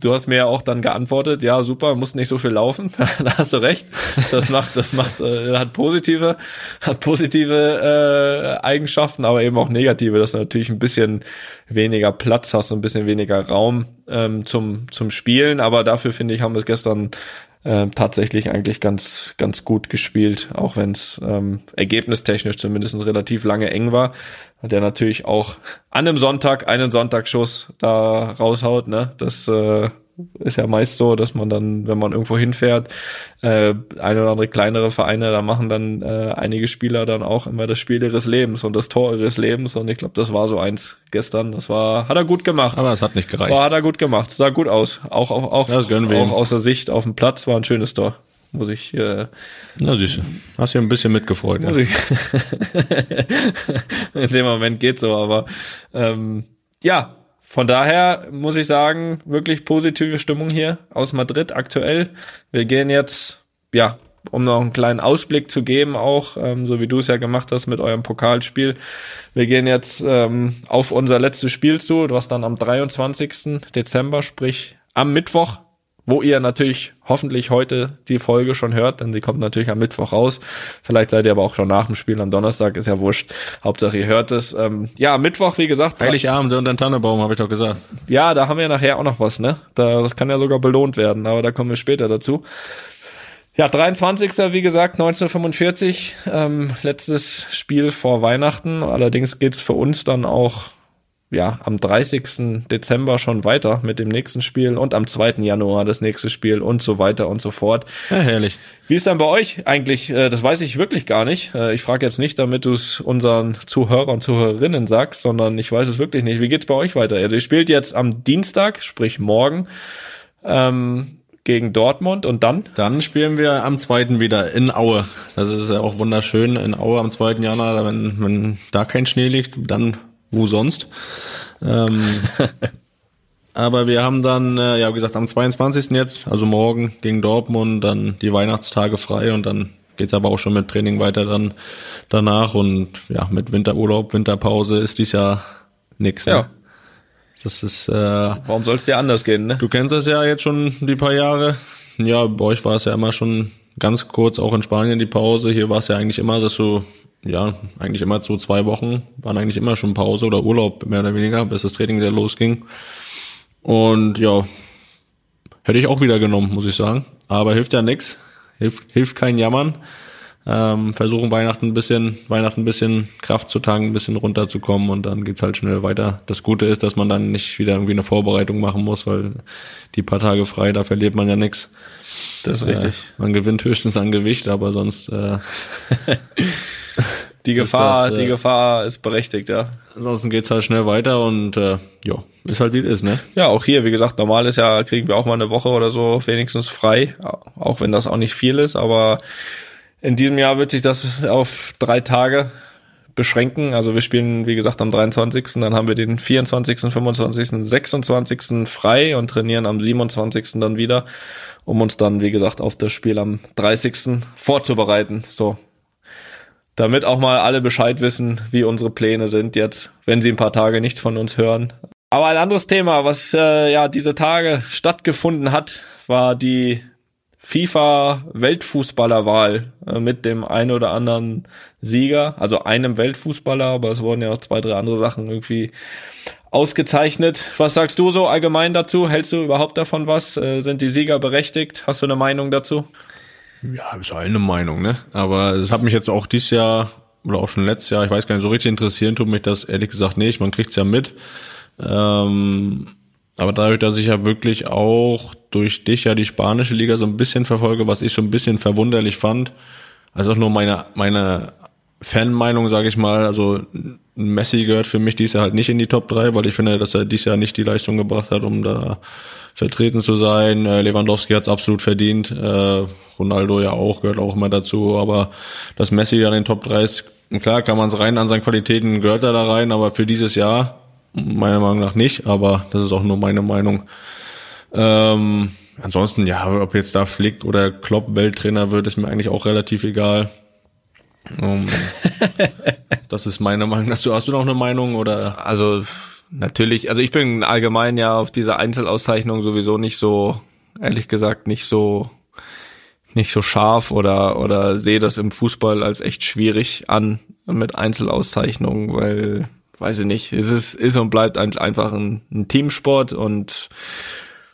Du hast mir ja auch dann geantwortet, ja super, muss nicht so viel laufen. da hast du recht. Das macht, das macht, äh, hat positive, hat positive äh, Eigenschaften, aber eben auch negative, dass du natürlich ein bisschen weniger Platz hast, ein bisschen weniger Raum ähm, zum zum Spielen. Aber dafür finde ich, haben wir es gestern äh, tatsächlich eigentlich ganz ganz gut gespielt, auch wenn es ähm, ergebnistechnisch zumindest relativ lange eng war. Der natürlich auch an einem Sonntag einen Sonntagsschuss da raushaut. Ne, das äh, ist ja meist so, dass man dann, wenn man irgendwo hinfährt, äh, eine oder andere kleinere Vereine, da machen dann äh, einige Spieler dann auch immer das Spiel ihres Lebens und das Tor ihres Lebens. Und ich glaube, das war so eins gestern. Das war, hat er gut gemacht. Aber es hat nicht gereicht. War, hat er gut gemacht. Sah gut aus. Auch, auch, auch, Das gönnen wir auch der Sicht auf dem Platz war ein schönes Tor. muss ich. Äh, Na siehst du, hast ja ein bisschen mitgefreut. Muss Ja. In dem Moment geht so, aber ähm, ja, von daher muss ich sagen, wirklich positive Stimmung hier aus Madrid aktuell. Wir gehen jetzt, ja, um noch einen kleinen Ausblick zu geben, auch, ähm, so wie du es ja gemacht hast mit eurem Pokalspiel. Wir gehen jetzt ähm, auf unser letztes Spiel zu, was dann am 23. Dezember, sprich am Mittwoch, wo ihr natürlich hoffentlich heute die Folge schon hört, denn die kommt natürlich am Mittwoch raus. Vielleicht seid ihr aber auch schon nach dem Spiel am Donnerstag, ist ja wurscht. Hauptsache ihr hört es. Ähm, ja, Mittwoch, wie gesagt. Heiligabend und ein Tannenbaum, habe ich doch gesagt. Ja, da haben wir nachher auch noch was, ne? Da, das kann ja sogar belohnt werden, aber da kommen wir später dazu. Ja, 23. wie gesagt, 1945, ähm, letztes Spiel vor Weihnachten. Allerdings geht's für uns dann auch ja, am 30. Dezember schon weiter mit dem nächsten Spiel und am 2. Januar das nächste Spiel und so weiter und so fort. Ja, herrlich. Wie ist dann bei euch eigentlich? Äh, Das weiß ich wirklich gar nicht. Äh, Ich frage jetzt nicht, damit du es unseren Zuhörern und Zuhörerinnen sagst, sondern ich weiß es wirklich nicht. Wie geht's bei euch weiter? Also ihr spielt jetzt am Dienstag, sprich morgen, ähm, gegen Dortmund und dann? Dann spielen wir am 2. wieder in Aue. Das ist ja auch wunderschön. In Aue am 2. Januar, wenn, wenn da kein Schnee liegt, dann wo sonst. Ähm, aber wir haben dann, äh, ja wie gesagt, am 22. jetzt, also morgen gegen Dortmund, dann die Weihnachtstage frei und dann geht's aber auch schon mit Training weiter dann danach und ja, mit Winterurlaub, Winterpause ist dies Jahr nix. Ne? Ja. Das ist, äh, Warum soll es dir anders gehen, ne? Du kennst das ja jetzt schon die paar Jahre. Ja, bei euch war es ja immer schon ganz kurz, auch in Spanien die Pause. Hier war es ja eigentlich immer, dass du, ja, eigentlich immer so zwei Wochen waren eigentlich immer schon Pause oder Urlaub, mehr oder weniger, bis das Training wieder losging. Und ja, hätte ich auch wieder genommen, muss ich sagen. Aber hilft ja nix, hilft, hilft kein Jammern. Ähm, versuchen Weihnachten ein bisschen, Weihnachten ein bisschen Kraft zu tanken, ein bisschen runterzukommen und dann geht's halt schnell weiter. Das Gute ist, dass man dann nicht wieder irgendwie eine Vorbereitung machen muss, weil die paar Tage frei, da verliert man ja nix. Das ist richtig. Äh, man gewinnt höchstens an Gewicht, aber sonst, äh, Die Gefahr, das, äh, die Gefahr ist berechtigt, ja. ansonsten geht's halt schnell weiter und äh, ja, ist halt wie es ist, ne? Ja, auch hier, wie gesagt, normal ist ja, kriegen wir auch mal eine Woche oder so wenigstens frei, auch wenn das auch nicht viel ist, aber in diesem Jahr wird sich das auf drei Tage beschränken. Also wir spielen, wie gesagt, am 23. Dann haben wir den 24., 25., 26. frei und trainieren am 27. dann wieder, um uns dann, wie gesagt, auf das Spiel am 30. vorzubereiten. So. Damit auch mal alle Bescheid wissen, wie unsere Pläne sind jetzt, wenn sie ein paar Tage nichts von uns hören. Aber ein anderes Thema, was äh, ja diese Tage stattgefunden hat, war die FIFA Weltfußballerwahl äh, mit dem einen oder anderen Sieger, also einem Weltfußballer, aber es wurden ja auch zwei, drei andere Sachen irgendwie ausgezeichnet. Was sagst du so allgemein dazu? Hältst du überhaupt davon was? Äh, sind die Sieger berechtigt? Hast du eine Meinung dazu? Ja, ist halt eine Meinung, ne? Aber es hat mich jetzt auch dieses Jahr oder auch schon letztes Jahr, ich weiß gar nicht, so richtig interessieren tut mich das ehrlich gesagt nicht. Man kriegt's ja mit. Ähm, aber dadurch, dass ich ja wirklich auch durch dich ja die spanische Liga so ein bisschen verfolge, was ich so ein bisschen verwunderlich fand, also auch nur meine meine Fanmeinung, sage ich mal, also Messi gehört für mich dies Jahr halt nicht in die Top 3, weil ich finde, dass er dies Jahr nicht die Leistung gebracht hat, um da vertreten zu sein. Äh, Lewandowski hat es absolut verdient, äh, Ronaldo ja auch, gehört auch immer dazu, aber dass Messi ja in den Top 3 ist, klar kann man es rein an seinen Qualitäten, gehört er da rein, aber für dieses Jahr meiner Meinung nach nicht, aber das ist auch nur meine Meinung. Ähm, ansonsten, ja, ob jetzt da Flick oder Klopp Welttrainer wird, ist mir eigentlich auch relativ egal. Um, das ist meine Meinung. Hast du, hast du noch eine Meinung oder? Also natürlich, also ich bin allgemein ja auf diese Einzelauszeichnung sowieso nicht so, ehrlich gesagt, nicht so nicht so scharf oder oder sehe das im Fußball als echt schwierig an mit Einzelauszeichnungen, weil weiß ich nicht, es ist ist und bleibt ein- einfach ein, ein Teamsport und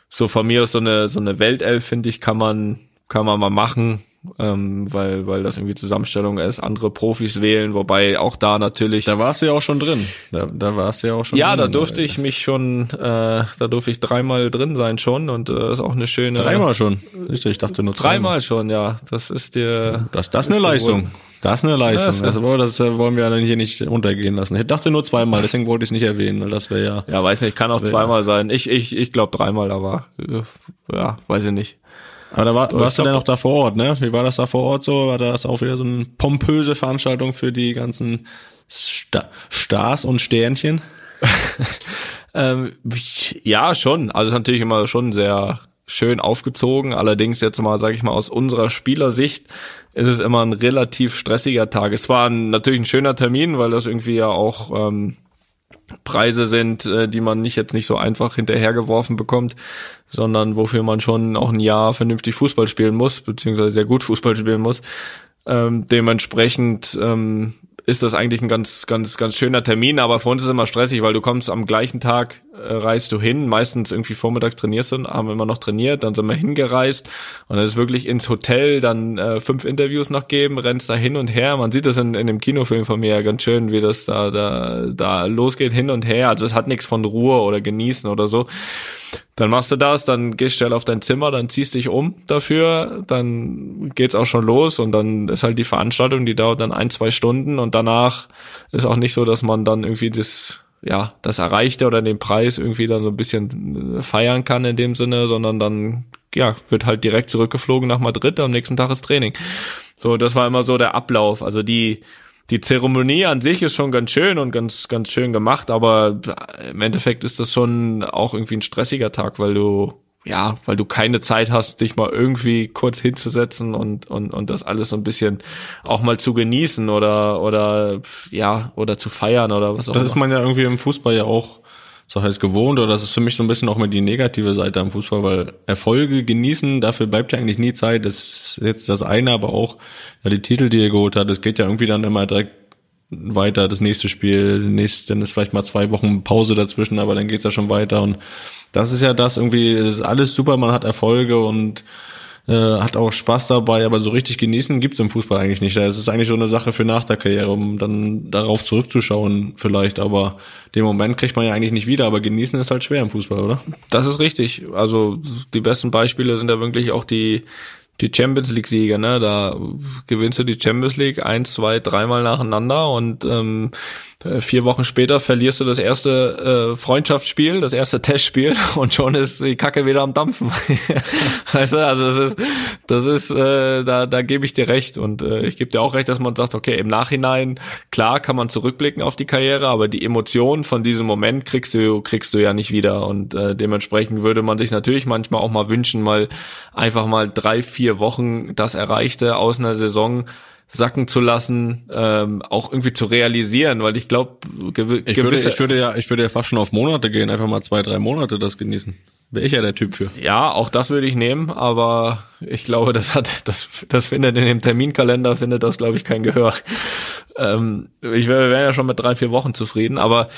so von mir aus so eine so eine Weltelf finde ich kann man kann man mal machen, ähm, weil weil das irgendwie Zusammenstellung ist, andere Profis wählen, wobei auch da natürlich Da warst du ja auch schon drin. Da, da warst du ja auch schon ja, drin. da durfte ich mich schon, äh, da durfte ich dreimal drin sein schon und äh, ist auch eine schöne. Dreimal schon. Ich dachte nur Dreimal schon, ja. Das ist dir. Das, das ist eine Leistung. wohl- Das ist eine Leistung. Ja, Das, wollen- das wollen wir ja hier nicht untergehen lassen. Ich dachte nur zweimal, deswegen wollte ich es nicht erwähnen, weil das wäre ja. Ja, weiß nicht, kann auch zweimal sein. Ich, ich, ich glaube dreimal, aber äh, ja, weiß ich nicht. Aber da war, warst du denn noch da vor Ort, ne? Wie war das da vor Ort so? War das auch wieder so eine pompöse Veranstaltung für die ganzen Sta Stars und Sternchen? ähm, ja, schon. Also es ist natürlich immer schon sehr schön aufgezogen. Allerdings jetzt mal, sage ich mal, aus unserer Spielersicht ist es immer ein relativ stressiger Tag. Es war ein, natürlich ein schöner Termin, weil das irgendwie ja auch ähm, Preise sind, äh, die man nicht jetzt nicht so einfach hinterhergeworfen bekommt, sondern wofür man schon auch ein Jahr vernünftig Fußball spielen muss, beziehungsweise sehr gut Fußball spielen muss. Ähm, dementsprechend ähm, ist das eigentlich ein ganz, ganz, ganz schöner Termin, aber für uns ist immer stressig, weil du kommst am gleichen Tag, äh, reist du hin, meistens irgendwie vormittags trainierst du, haben immer noch trainiert, dann sind wir hingereist und dann ist wirklich ins Hotel dann äh, fünf Interviews noch geben, rennst da hin und her, man sieht das in, in dem Kinofilm von mir ja ganz schön, wie das da, da, da losgeht, hin und her, also es hat nichts von Ruhe oder Genießen oder so. Dann machst du das, dann gehst schnell auf dein Zimmer, dann ziehst dich um dafür, dann geht's auch schon los und dann ist halt die Veranstaltung, die dauert dann ein, zwei Stunden und danach ist auch nicht so, dass man dann irgendwie das, ja, das Erreichte oder den Preis irgendwie dann so ein bisschen feiern kann in dem Sinne, sondern dann, ja, wird halt direkt zurückgeflogen nach Madrid, am nächsten Tag ist Training. So, das war immer so der Ablauf. Also die, die Zeremonie an sich ist schon ganz schön und ganz, ganz schön gemacht, aber im Endeffekt ist das schon auch irgendwie ein stressiger Tag, weil du, ja, weil du keine Zeit hast, dich mal irgendwie kurz hinzusetzen und, und, und das alles so ein bisschen auch mal zu genießen oder, oder, ja, oder zu feiern oder was auch immer. Das ist man ja irgendwie im Fußball ja auch so heißt gewohnt oder das ist für mich so ein bisschen auch mal die negative Seite am Fußball, weil Erfolge genießen, dafür bleibt ja eigentlich nie Zeit. Das ist jetzt das eine, aber auch ja, die Titel, die er geholt hat, es geht ja irgendwie dann immer direkt weiter, das nächste Spiel, nächst, dann ist vielleicht mal zwei Wochen Pause dazwischen, aber dann geht's ja schon weiter und das ist ja das irgendwie, das ist alles super, man hat Erfolge und äh, hat auch Spaß dabei, aber so richtig genießen gibt's im Fußball eigentlich nicht. Es ist eigentlich so eine Sache für nach der Karriere, um dann darauf zurückzuschauen vielleicht, aber den Moment kriegt man ja eigentlich nicht wieder, aber genießen ist halt schwer im Fußball, oder? Das ist richtig. Also die besten Beispiele sind ja wirklich auch die die Champions League Siege, ne? Da gewinnst du die Champions League eins, zwei, dreimal nacheinander und ähm, äh, vier Wochen später verlierst du das erste äh, Freundschaftsspiel, das erste Testspiel und schon ist die Kacke wieder am Dampfen. weißt du, also das ist, das ist, äh, da, da gebe ich dir recht und äh, ich gebe dir auch recht, dass man sagt, okay, im Nachhinein, klar kann man zurückblicken auf die Karriere, aber die Emotionen von diesem Moment kriegst du, kriegst du ja nicht wieder und äh, dementsprechend würde man sich natürlich manchmal auch mal wünschen, mal einfach mal drei, vier Wochen das Erreichte aus einer Saison sacken zu lassen, ähm, auch irgendwie zu realisieren, weil ich glaube, gew ich würde, ich würde ja, ich würde ja fast schon auf Monate gehen, einfach mal zwei, drei Monate das genießen. Wäre ich ja der Typ für. Ja, auch das würde ich nehmen, aber ich glaube, das hat, das, das findet in dem Terminkalender, findet das, glaube ich, kein Gehör. Ähm, ich wäre wär ja schon mit drei, vier Wochen zufrieden, aber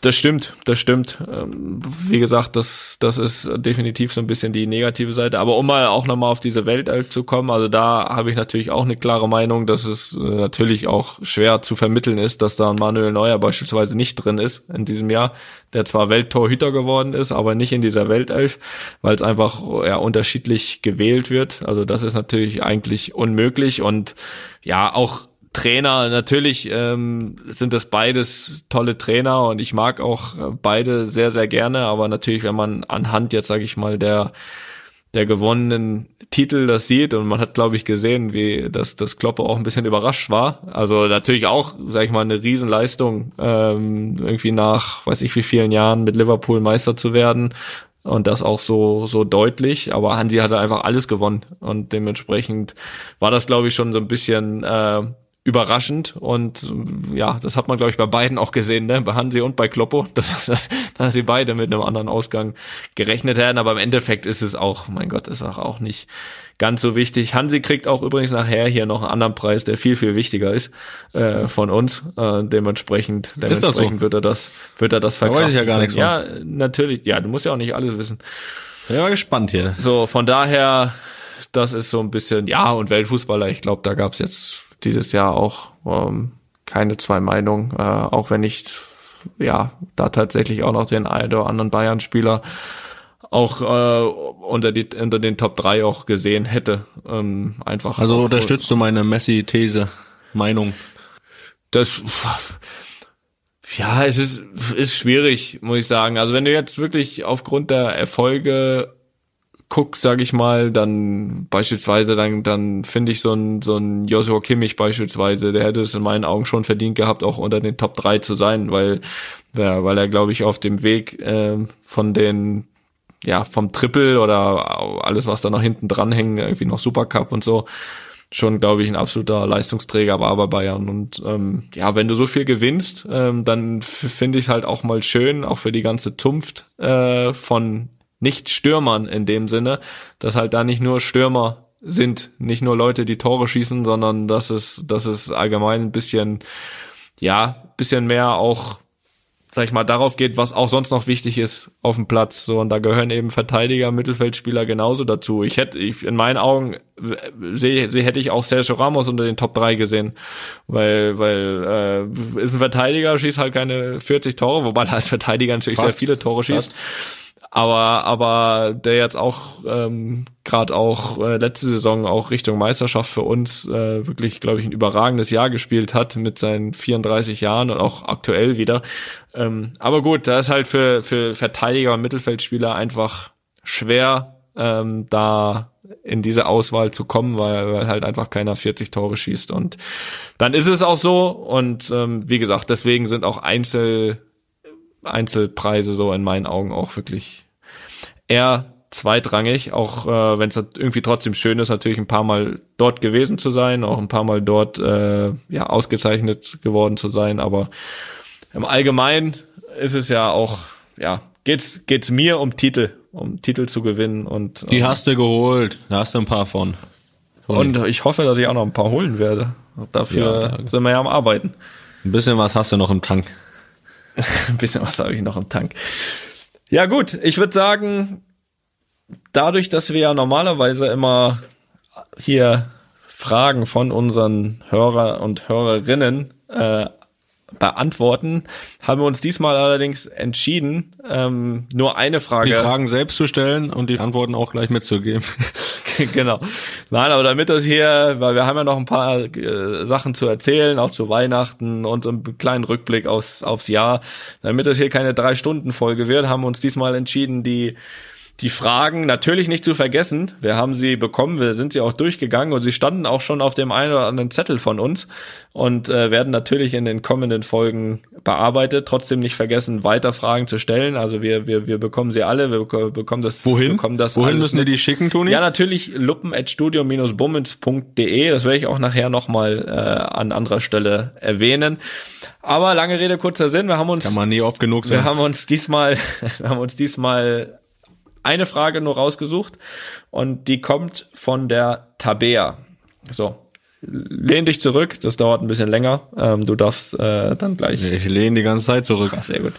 das stimmt, das stimmt. Ähm, wie gesagt, das, das ist definitiv so ein bisschen die negative Seite. Aber um mal auch nochmal auf diese Weltelf zu kommen, also da habe ich natürlich auch eine klare Meinung, dass es äh, natürlich auch schwer zu vermitteln ist, dass da ein Manuel Neuer beispielsweise nicht drin ist in diesem Jahr, der zwar Welttorhüter geworden ist, aber nicht in dieser Weltelf, weil es einfach ja, unterschiedlich gewählt wird. Also das ist natürlich eigentlich unmöglich und ja, auch Trainer, natürlich ähm, sind das beides tolle Trainer und ich mag auch äh, beide sehr, sehr gerne, aber natürlich, wenn man anhand jetzt, sage ich mal, der der gewonnenen Titel das sieht und man hat, glaube ich, gesehen, wie das, das Kloppe auch ein bisschen überrascht war. Also natürlich auch, sage ich mal, eine Riesenleistung, ähm, irgendwie nach, weiß ich wie vielen Jahren mit Liverpool Meister zu werden und das auch so so deutlich. Aber Hansi hatte einfach alles gewonnen und dementsprechend war das, glaube ich, schon so ein bisschen äh, überraschend und ja, das hat man glaube ich bei beiden auch gesehen, ne? bei Hansi und bei Kloppo, dass, dass, dass sie beide mit einem anderen Ausgang gerechnet hätten, aber im Endeffekt ist es auch, mein Gott, ist auch, auch nicht ganz so wichtig. Hansi kriegt auch übrigens nachher hier noch einen anderen Preis, der viel viel wichtiger ist äh, von uns. Äh, dementsprechend, dementsprechend so? wird er das, wird er das verkraften. Da weiß ich ja gar nichts. Ja, natürlich. Ja, du musst ja auch nicht alles wissen. Bin mal gespannt hier. So, von daher, das ist so ein bisschen, ja, und Weltfußballer, ich glaube, da gab's jetzt dieses Jahr auch ähm, keine zwei Meinungen, äh, auch wenn ich ja da tatsächlich auch noch den einen oder anderen Bayern-Spieler auch äh, unter, die, unter den Top 3 auch gesehen hätte. Ähm, einfach. Also unterstützt du meine Messi-These, Meinung? Das ja, es ist, ist schwierig, muss ich sagen. Also wenn du jetzt wirklich aufgrund der Erfolge guck, sage ich mal, dann beispielsweise, dann, dann finde ich so ein, so ein Joshua Kimmich beispielsweise, der hätte es in meinen Augen schon verdient gehabt, auch unter den Top 3 zu sein, weil, ja, weil er, glaube ich, auf dem Weg äh, von den ja, vom Triple oder alles, was da noch hinten dran hängt, irgendwie noch Supercup und so, schon, glaube ich, ein absoluter Leistungsträger war bei Bayern. Und ähm, ja, wenn du so viel gewinnst, ähm, dann finde ich es halt auch mal schön, auch für die ganze Zunft äh, von nicht-Stürmern in dem Sinne, dass halt da nicht nur Stürmer sind, nicht nur Leute, die Tore schießen, sondern dass es, dass es allgemein ein bisschen, ja, bisschen mehr auch sag ich mal, darauf geht, was auch sonst noch wichtig ist auf dem Platz. So, und da gehören eben Verteidiger, Mittelfeldspieler genauso dazu. Ich hätte, ich, in meinen Augen sehe, seh, hätte ich auch Sergio Ramos unter den Top 3 gesehen. Weil, weil, äh, ist ein Verteidiger, schießt halt keine 40 Tore, wobei er als Verteidiger natürlich Fast. sehr viele Tore schießt. Fast aber aber der jetzt auch ähm, gerade auch äh, letzte Saison auch Richtung Meisterschaft für uns äh, wirklich glaube ich ein überragendes Jahr gespielt hat mit seinen 34 Jahren und auch aktuell wieder. Ähm, aber gut da ist halt für für Verteidiger und Mittelfeldspieler einfach schwer ähm, da in diese Auswahl zu kommen, weil, weil halt einfach keiner 40 Tore schießt. Und dann ist es auch so. Und ähm, wie gesagt, deswegen sind auch Einzel Einzelpreise so in meinen Augen auch wirklich eher zweitrangig, auch äh, wenn es irgendwie trotzdem schön ist, natürlich ein paar Mal dort gewesen zu sein, auch ein paar Mal dort äh, ja ausgezeichnet geworden zu sein, aber im Allgemeinen ist es ja auch ja geht's geht's mir um Titel, um Titel zu gewinnen und die hast du geholt, da hast du ein paar von. von. Und ich hoffe, dass ich auch noch ein paar holen werde. Dafür ja, sind wir ja am Arbeiten. Ein bisschen was hast du noch im Tank. ein bisschen was habe ich noch im Tank. Ja gut, ich würde sagen, dadurch, dass wir ja normalerweise immer hier Fragen von unseren Hörer und Hörerinnen äh, beantworten, haben wir uns diesmal allerdings entschieden, ähm, nur eine Frage. Die Fragen selbst zu stellen und die Antworten auch gleich mitzugeben. genau. Nein, aber damit das hier, weil wir haben ja noch ein paar äh, Sachen zu erzählen, auch zu Weihnachten und so einen kleinen Rückblick aufs, aufs Jahr, damit das hier keine drei Stunden Folge wird, haben wir uns diesmal entschieden, die die Fragen natürlich nicht zu vergessen. Wir haben sie bekommen, wir sind sie auch durchgegangen und sie standen auch schon auf dem einen oder anderen Zettel von uns und äh, werden natürlich in den kommenden Folgen bearbeitet. Trotzdem nicht vergessen, weiter Fragen zu stellen. Also wir, wir, wir bekommen sie alle, wir bekommen das. Wohin? Bekommen das Wohin müssen wir die schicken, Toni? Ja, natürlich luppen.studio-bummens.de. Das werde ich auch nachher nochmal äh, an anderer Stelle erwähnen. Aber lange Rede, kurzer Sinn. Wir haben uns. Kann man nie oft genug sagen. Wir haben uns diesmal, wir haben uns diesmal eine Frage nur rausgesucht und die kommt von der Tabea. So, lehn dich zurück, das dauert ein bisschen länger. Ähm, du darfst äh, dann gleich. Ich lehne die ganze Zeit zurück. Ach, sehr gut.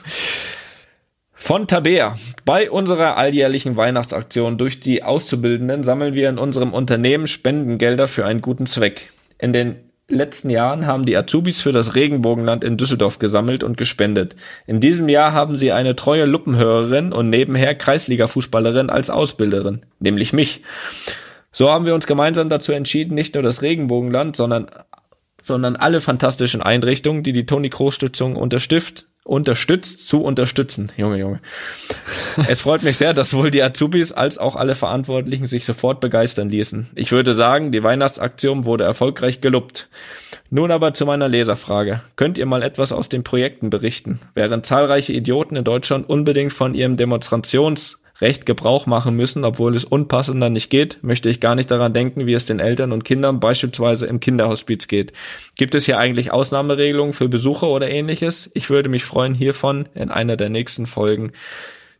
Von Tabea. Bei unserer alljährlichen Weihnachtsaktion durch die Auszubildenden sammeln wir in unserem Unternehmen Spendengelder für einen guten Zweck. In den letzten Jahren haben die Azubis für das Regenbogenland in Düsseldorf gesammelt und gespendet. In diesem Jahr haben sie eine treue Luppenhörerin und nebenher Kreisliga-Fußballerin als Ausbilderin, nämlich mich. So haben wir uns gemeinsam dazu entschieden, nicht nur das Regenbogenland, sondern sondern alle fantastischen Einrichtungen, die die Toni Kroos Stiftung unterstützt, unterstützt zu unterstützen. Junge, Junge. es freut mich sehr, dass sowohl die Azubis als auch alle Verantwortlichen sich sofort begeistern ließen. Ich würde sagen, die Weihnachtsaktion wurde erfolgreich gelobt. Nun aber zu meiner Leserfrage. Könnt ihr mal etwas aus den Projekten berichten? Während zahlreiche Idioten in Deutschland unbedingt von ihrem Demonstrations Recht Gebrauch machen müssen, obwohl es unpassender nicht geht, möchte ich gar nicht daran denken, wie es den Eltern und Kindern beispielsweise im Kinderhospiz geht. Gibt es hier eigentlich Ausnahmeregelungen für Besucher oder ähnliches? Ich würde mich freuen, hiervon in einer der nächsten Folgen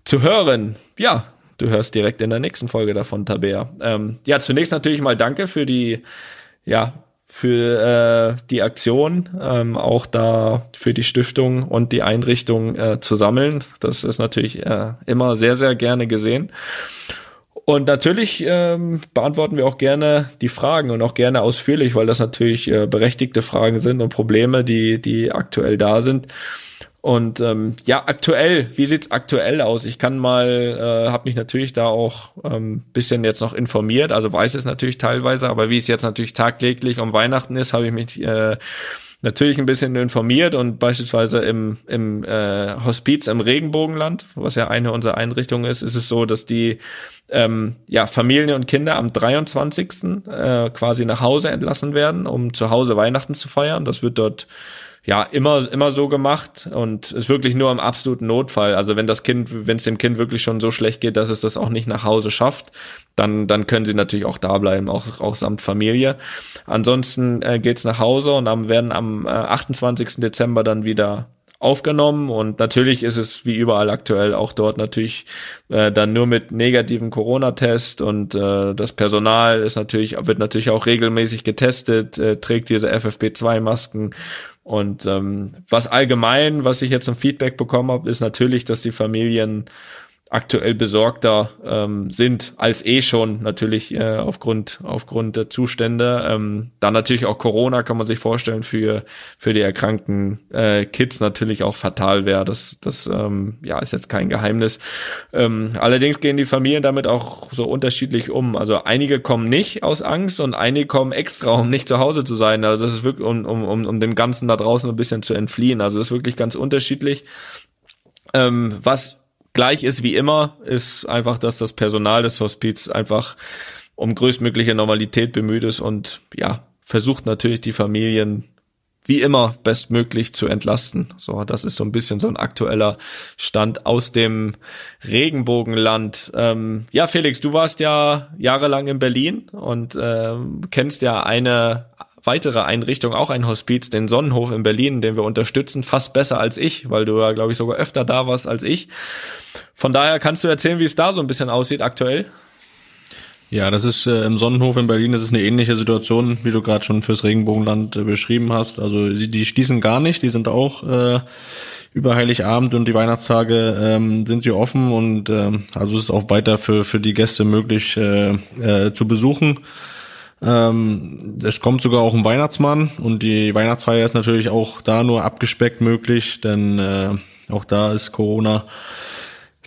zu hören. Ja, du hörst direkt in der nächsten Folge davon, Tabea. Ähm, ja, zunächst natürlich mal danke für die ja, für äh, die Aktion, ähm, auch da für die Stiftung und die Einrichtung äh, zu sammeln. Das ist natürlich äh, immer sehr, sehr gerne gesehen. Und natürlich ähm, beantworten wir auch gerne die Fragen und auch gerne ausführlich, weil das natürlich äh, berechtigte Fragen sind und Probleme, die, die aktuell da sind. Und ähm, ja, aktuell, wie sieht's aktuell aus? Ich kann mal, äh, habe mich natürlich da auch ähm, bisschen jetzt noch informiert, also weiß es natürlich teilweise, aber wie es jetzt natürlich tagtäglich um Weihnachten ist, habe ich mich äh, natürlich ein bisschen informiert und beispielsweise im, im äh, Hospiz im Regenbogenland, was ja eine unserer Einrichtungen ist, ist es so, dass die ähm, ja, Familien und Kinder am 23. Äh, quasi nach Hause entlassen werden, um zu Hause Weihnachten zu feiern. Das wird dort ja immer immer so gemacht und ist wirklich nur im absoluten Notfall. Also wenn das Kind, wenn es dem Kind wirklich schon so schlecht geht, dass es das auch nicht nach Hause schafft, dann dann können sie natürlich auch da bleiben, auch auch samt Familie. Ansonsten äh, geht's nach Hause und dann werden am äh, 28. Dezember dann wieder aufgenommen und natürlich ist es wie überall aktuell auch dort natürlich äh, dann nur mit negativen Corona-Test und äh, das Personal ist natürlich wird natürlich auch regelmäßig getestet, äh, trägt diese FFP2-Masken und ähm, was allgemein, was ich jetzt im Feedback bekommen habe, ist natürlich, dass die Familien aktuell besorgter ähm, sind als eh schon natürlich äh, aufgrund aufgrund der Zustände. Ähm, dann natürlich auch Corona kann man sich vorstellen für für die erkrankten äh, Kids natürlich auch fatal wäre. Das das ähm, ja ist jetzt kein Geheimnis. Ähm, allerdings gehen die Familien damit auch so unterschiedlich um. Also einige kommen nicht aus Angst und einige kommen extra, um nicht zu Hause zu sein. Also das ist wirklich um um um, um dem Ganzen da draußen ein bisschen zu entfliehen. Also das ist wirklich ganz unterschiedlich. Ähm, was gleich ist wie immer, ist einfach, dass das Personal des Hospiz einfach um größtmögliche Normalität bemüht ist und ja, versucht natürlich die Familien wie immer bestmöglich zu entlasten. So, das ist so ein bisschen so ein aktueller Stand aus dem Regenbogenland. Ähm, ja, Felix, du warst ja jahrelang in Berlin und ähm, kennst ja eine weitere Einrichtung, auch ein Hospiz, den Sonnenhof in Berlin, den wir unterstützen, fast besser als ich, weil du ja, glaube ich, sogar öfter da warst als ich. Von daher kannst du erzählen, wie es da so ein bisschen aussieht aktuell? Ja, das ist äh, im Sonnenhof in Berlin, das ist eine ähnliche Situation, wie du gerade schon fürs Regenbogenland äh, beschrieben hast. Also die, die schließen gar nicht, die sind auch äh, über Heiligabend und die Weihnachtstage ähm, sind sie offen und ähm, also es ist auch weiter für, für die Gäste möglich äh, äh, zu besuchen. Ähm, es kommt sogar auch ein Weihnachtsmann und die Weihnachtsfeier ist natürlich auch da nur abgespeckt möglich, denn äh, auch da ist Corona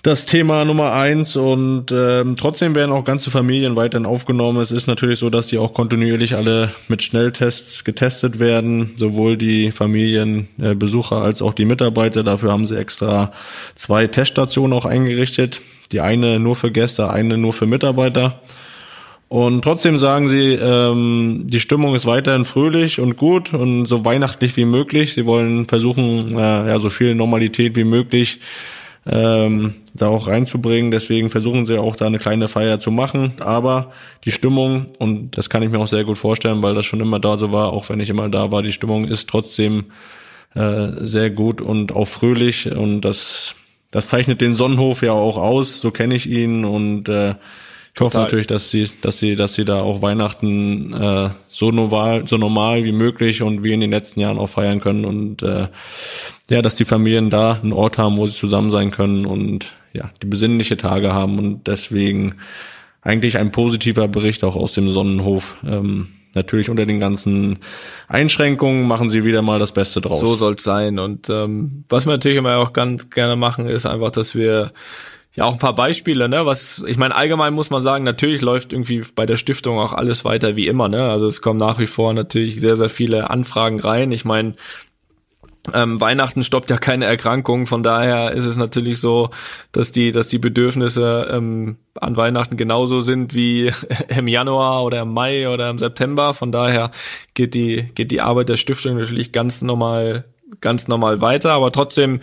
das Thema Nummer eins und ähm, trotzdem werden auch ganze Familien weiterhin aufgenommen. Es ist natürlich so, dass sie auch kontinuierlich alle mit Schnelltests getestet werden, sowohl die Familienbesucher äh, als auch die Mitarbeiter. Dafür haben sie extra zwei Teststationen auch eingerichtet. Die eine nur für Gäste, eine nur für Mitarbeiter. Und trotzdem sagen sie, ähm, die Stimmung ist weiterhin fröhlich und gut und so weihnachtlich wie möglich. Sie wollen versuchen, äh, ja, so viel Normalität wie möglich ähm, da auch reinzubringen. Deswegen versuchen sie auch da eine kleine Feier zu machen. Aber die Stimmung, und das kann ich mir auch sehr gut vorstellen, weil das schon immer da so war, auch wenn ich immer da war, die Stimmung ist trotzdem äh, sehr gut und auch fröhlich. Und das, das zeichnet den Sonnenhof ja auch aus. So kenne ich ihn und äh, ich hoffe natürlich, dass sie, dass sie, dass sie da auch Weihnachten äh, so normal, so normal wie möglich und wie in den letzten Jahren auch feiern können und äh, ja, dass die Familien da einen Ort haben, wo sie zusammen sein können und ja, die besinnliche Tage haben und deswegen eigentlich ein positiver Bericht auch aus dem Sonnenhof. Ähm, natürlich unter den ganzen Einschränkungen machen sie wieder mal das Beste draus. So soll's sein. Und ähm, was wir natürlich immer auch ganz gerne machen, ist einfach, dass wir ja auch ein paar Beispiele, ne? Was ich meine, allgemein muss man sagen, natürlich läuft irgendwie bei der Stiftung auch alles weiter wie immer, ne? Also es kommen nach wie vor natürlich sehr, sehr viele Anfragen rein. Ich meine, ähm, Weihnachten stoppt ja keine Erkrankung, von daher ist es natürlich so, dass die, dass die Bedürfnisse ähm, an Weihnachten genauso sind wie im Januar oder im Mai oder im September. Von daher geht die, geht die Arbeit der Stiftung natürlich ganz normal, ganz normal weiter, aber trotzdem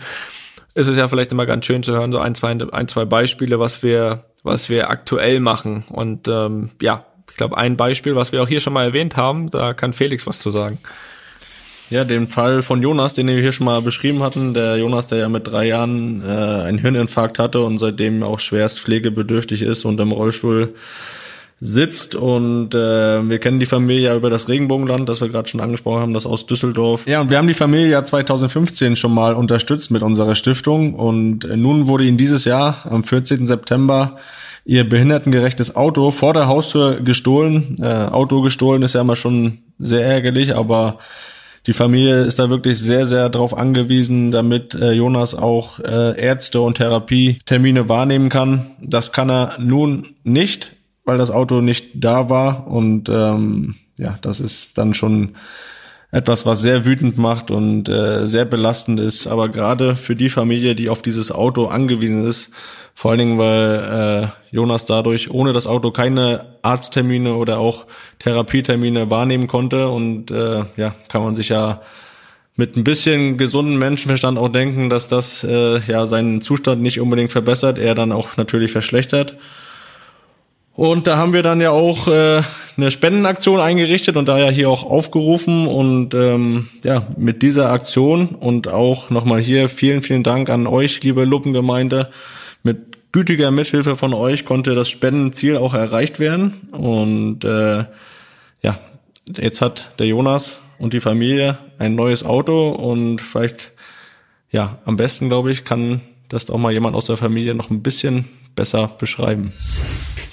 ist es ja vielleicht immer ganz schön zu hören, so ein, zwei, ein, zwei Beispiele, was wir, was wir aktuell machen. Und ähm, ja, ich glaube, ein Beispiel, was wir auch hier schon mal erwähnt haben, da kann Felix was zu sagen. Ja, den Fall von Jonas, den wir hier schon mal beschrieben hatten. Der Jonas, der ja mit drei Jahren äh, einen Hirninfarkt hatte und seitdem auch schwerst pflegebedürftig ist und im Rollstuhl sitzt und äh, wir kennen die Familie ja über das Regenbogenland, das wir gerade schon angesprochen haben, das aus Düsseldorf. Ja, und wir haben die Familie ja 2015 schon mal unterstützt mit unserer Stiftung und äh, nun wurde ihnen dieses Jahr am 14. September ihr behindertengerechtes Auto vor der Haustür gestohlen. Äh, Auto gestohlen ist ja immer schon sehr ärgerlich, aber die Familie ist da wirklich sehr, sehr darauf angewiesen, damit äh, Jonas auch äh, Ärzte und Therapietermine wahrnehmen kann. Das kann er nun nicht weil das Auto nicht da war. Und ähm, ja, das ist dann schon etwas, was sehr wütend macht und äh, sehr belastend ist. Aber gerade für die Familie, die auf dieses Auto angewiesen ist, Vor allen Dingen, weil äh, Jonas dadurch ohne das Auto keine Arzttermine oder auch Therapietermine wahrnehmen konnte. Und äh, ja, kann man sich ja mit ein bisschen gesunden Menschenverstand auch denken, dass das äh, ja seinen Zustand nicht unbedingt verbessert, er dann auch natürlich verschlechtert. Und da haben wir dann ja auch äh, eine Spendenaktion eingerichtet und da ja hier auch aufgerufen. Und ähm, ja, mit dieser Aktion und auch nochmal hier vielen, vielen Dank an euch, liebe Luppengemeinde. Mit gütiger Mithilfe von euch konnte das Spendenziel auch erreicht werden. Und äh, ja, jetzt hat der Jonas und die Familie ein neues Auto und vielleicht, ja, am besten, glaube ich, kann das doch mal jemand aus der Familie noch ein bisschen besser beschreiben.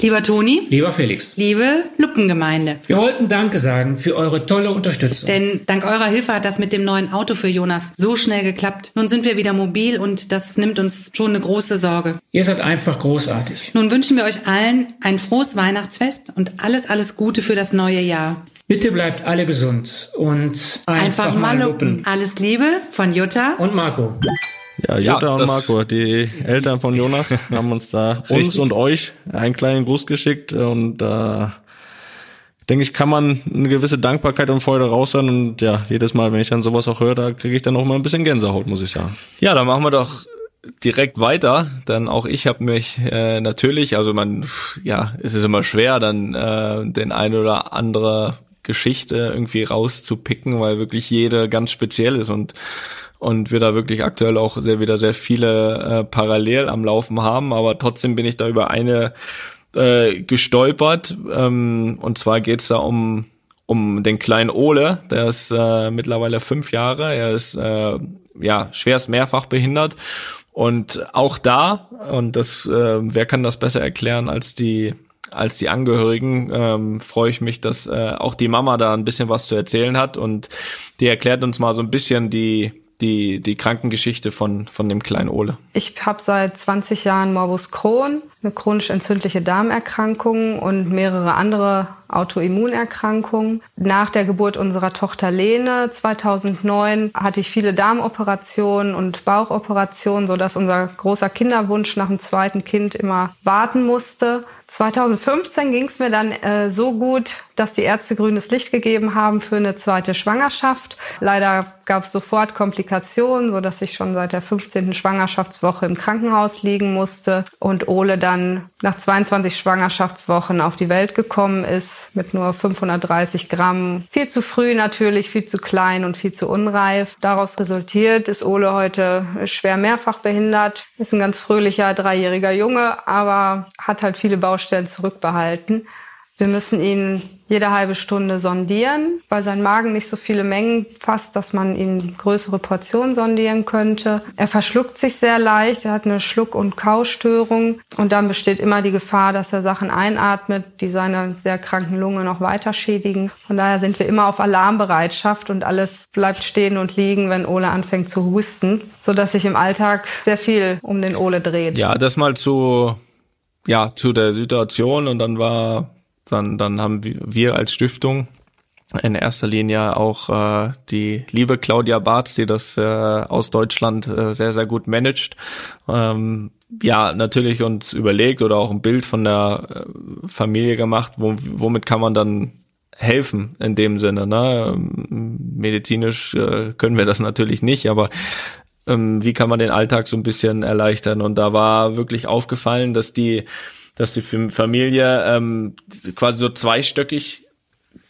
Lieber Toni. Lieber Felix. Liebe Luppengemeinde. Wir wollten Danke sagen für eure tolle Unterstützung. Denn dank eurer Hilfe hat das mit dem neuen Auto für Jonas so schnell geklappt. Nun sind wir wieder mobil und das nimmt uns schon eine große Sorge. Ihr seid einfach großartig. Nun wünschen wir euch allen ein frohes Weihnachtsfest und alles, alles Gute für das neue Jahr. Bitte bleibt alle gesund und einfach, einfach mal lupen. Alles Liebe von Jutta und Marco. Ja, Jutta ja, und Marco, die Eltern von Jonas, haben uns da uns und euch einen kleinen Gruß geschickt und da äh, denke ich, kann man eine gewisse Dankbarkeit und Freude raushören und ja, jedes Mal, wenn ich dann sowas auch höre, da kriege ich dann auch mal ein bisschen Gänsehaut, muss ich sagen. Ja, dann machen wir doch direkt weiter, denn auch ich habe mich äh, natürlich, also man, ja, es ist immer schwer, dann äh, den ein oder andere Geschichte irgendwie rauszupicken, weil wirklich jede ganz speziell ist und und wir da wirklich aktuell auch sehr wieder sehr viele äh, parallel am Laufen haben, aber trotzdem bin ich da über eine äh, gestolpert. Ähm, und zwar geht's da um um den kleinen Ole, der ist äh, mittlerweile fünf Jahre, er ist äh, ja schwerst mehrfach behindert. Und auch da und das äh, wer kann das besser erklären als die als die Angehörigen ähm, freue ich mich, dass äh, auch die Mama da ein bisschen was zu erzählen hat. Und die erklärt uns mal so ein bisschen die die die Krankengeschichte von von dem kleinen Ole. Ich habe seit 20 Jahren Morbus Crohn, eine chronisch entzündliche Darmerkrankung und mehrere andere Autoimmunerkrankungen. Nach der Geburt unserer Tochter Lene 2009 hatte ich viele Darmoperationen und Bauchoperationen, so dass unser großer Kinderwunsch nach dem zweiten Kind immer warten musste. 2015 ging es mir dann äh, so gut, dass die Ärzte grünes Licht gegeben haben für eine zweite Schwangerschaft. Leider gab es sofort Komplikationen, so dass ich schon seit der 15. Schwangerschaftswoche im Krankenhaus liegen musste und Ole dann nach 22 Schwangerschaftswochen auf die Welt gekommen ist mit nur 530 Gramm. Viel zu früh natürlich, viel zu klein und viel zu unreif. Daraus resultiert ist Ole heute schwer mehrfach behindert, ist ein ganz fröhlicher dreijähriger Junge, aber hat halt viele Baustellen zurückbehalten. Wir müssen ihn jede halbe Stunde sondieren, weil sein Magen nicht so viele Mengen fasst, dass man ihn größere Portionen sondieren könnte. Er verschluckt sich sehr leicht, er hat eine Schluck- und Kaustörung und dann besteht immer die Gefahr, dass er Sachen einatmet, die seine sehr kranken Lunge noch weiter schädigen. Von daher sind wir immer auf Alarmbereitschaft und alles bleibt stehen und liegen, wenn Ole anfängt zu husten, so dass sich im Alltag sehr viel um den Ole dreht. Ja, das mal zu ja, zu der Situation und dann war dann, dann haben wir als Stiftung in erster Linie auch äh, die liebe Claudia Barth, die das äh, aus Deutschland äh, sehr, sehr gut managt. Ähm, ja, natürlich uns überlegt oder auch ein Bild von der äh, Familie gemacht, wo, womit kann man dann helfen in dem Sinne. Ne? Medizinisch äh, können wir das natürlich nicht, aber ähm, wie kann man den Alltag so ein bisschen erleichtern? Und da war wirklich aufgefallen, dass die dass die Familie ähm, quasi so zweistöckig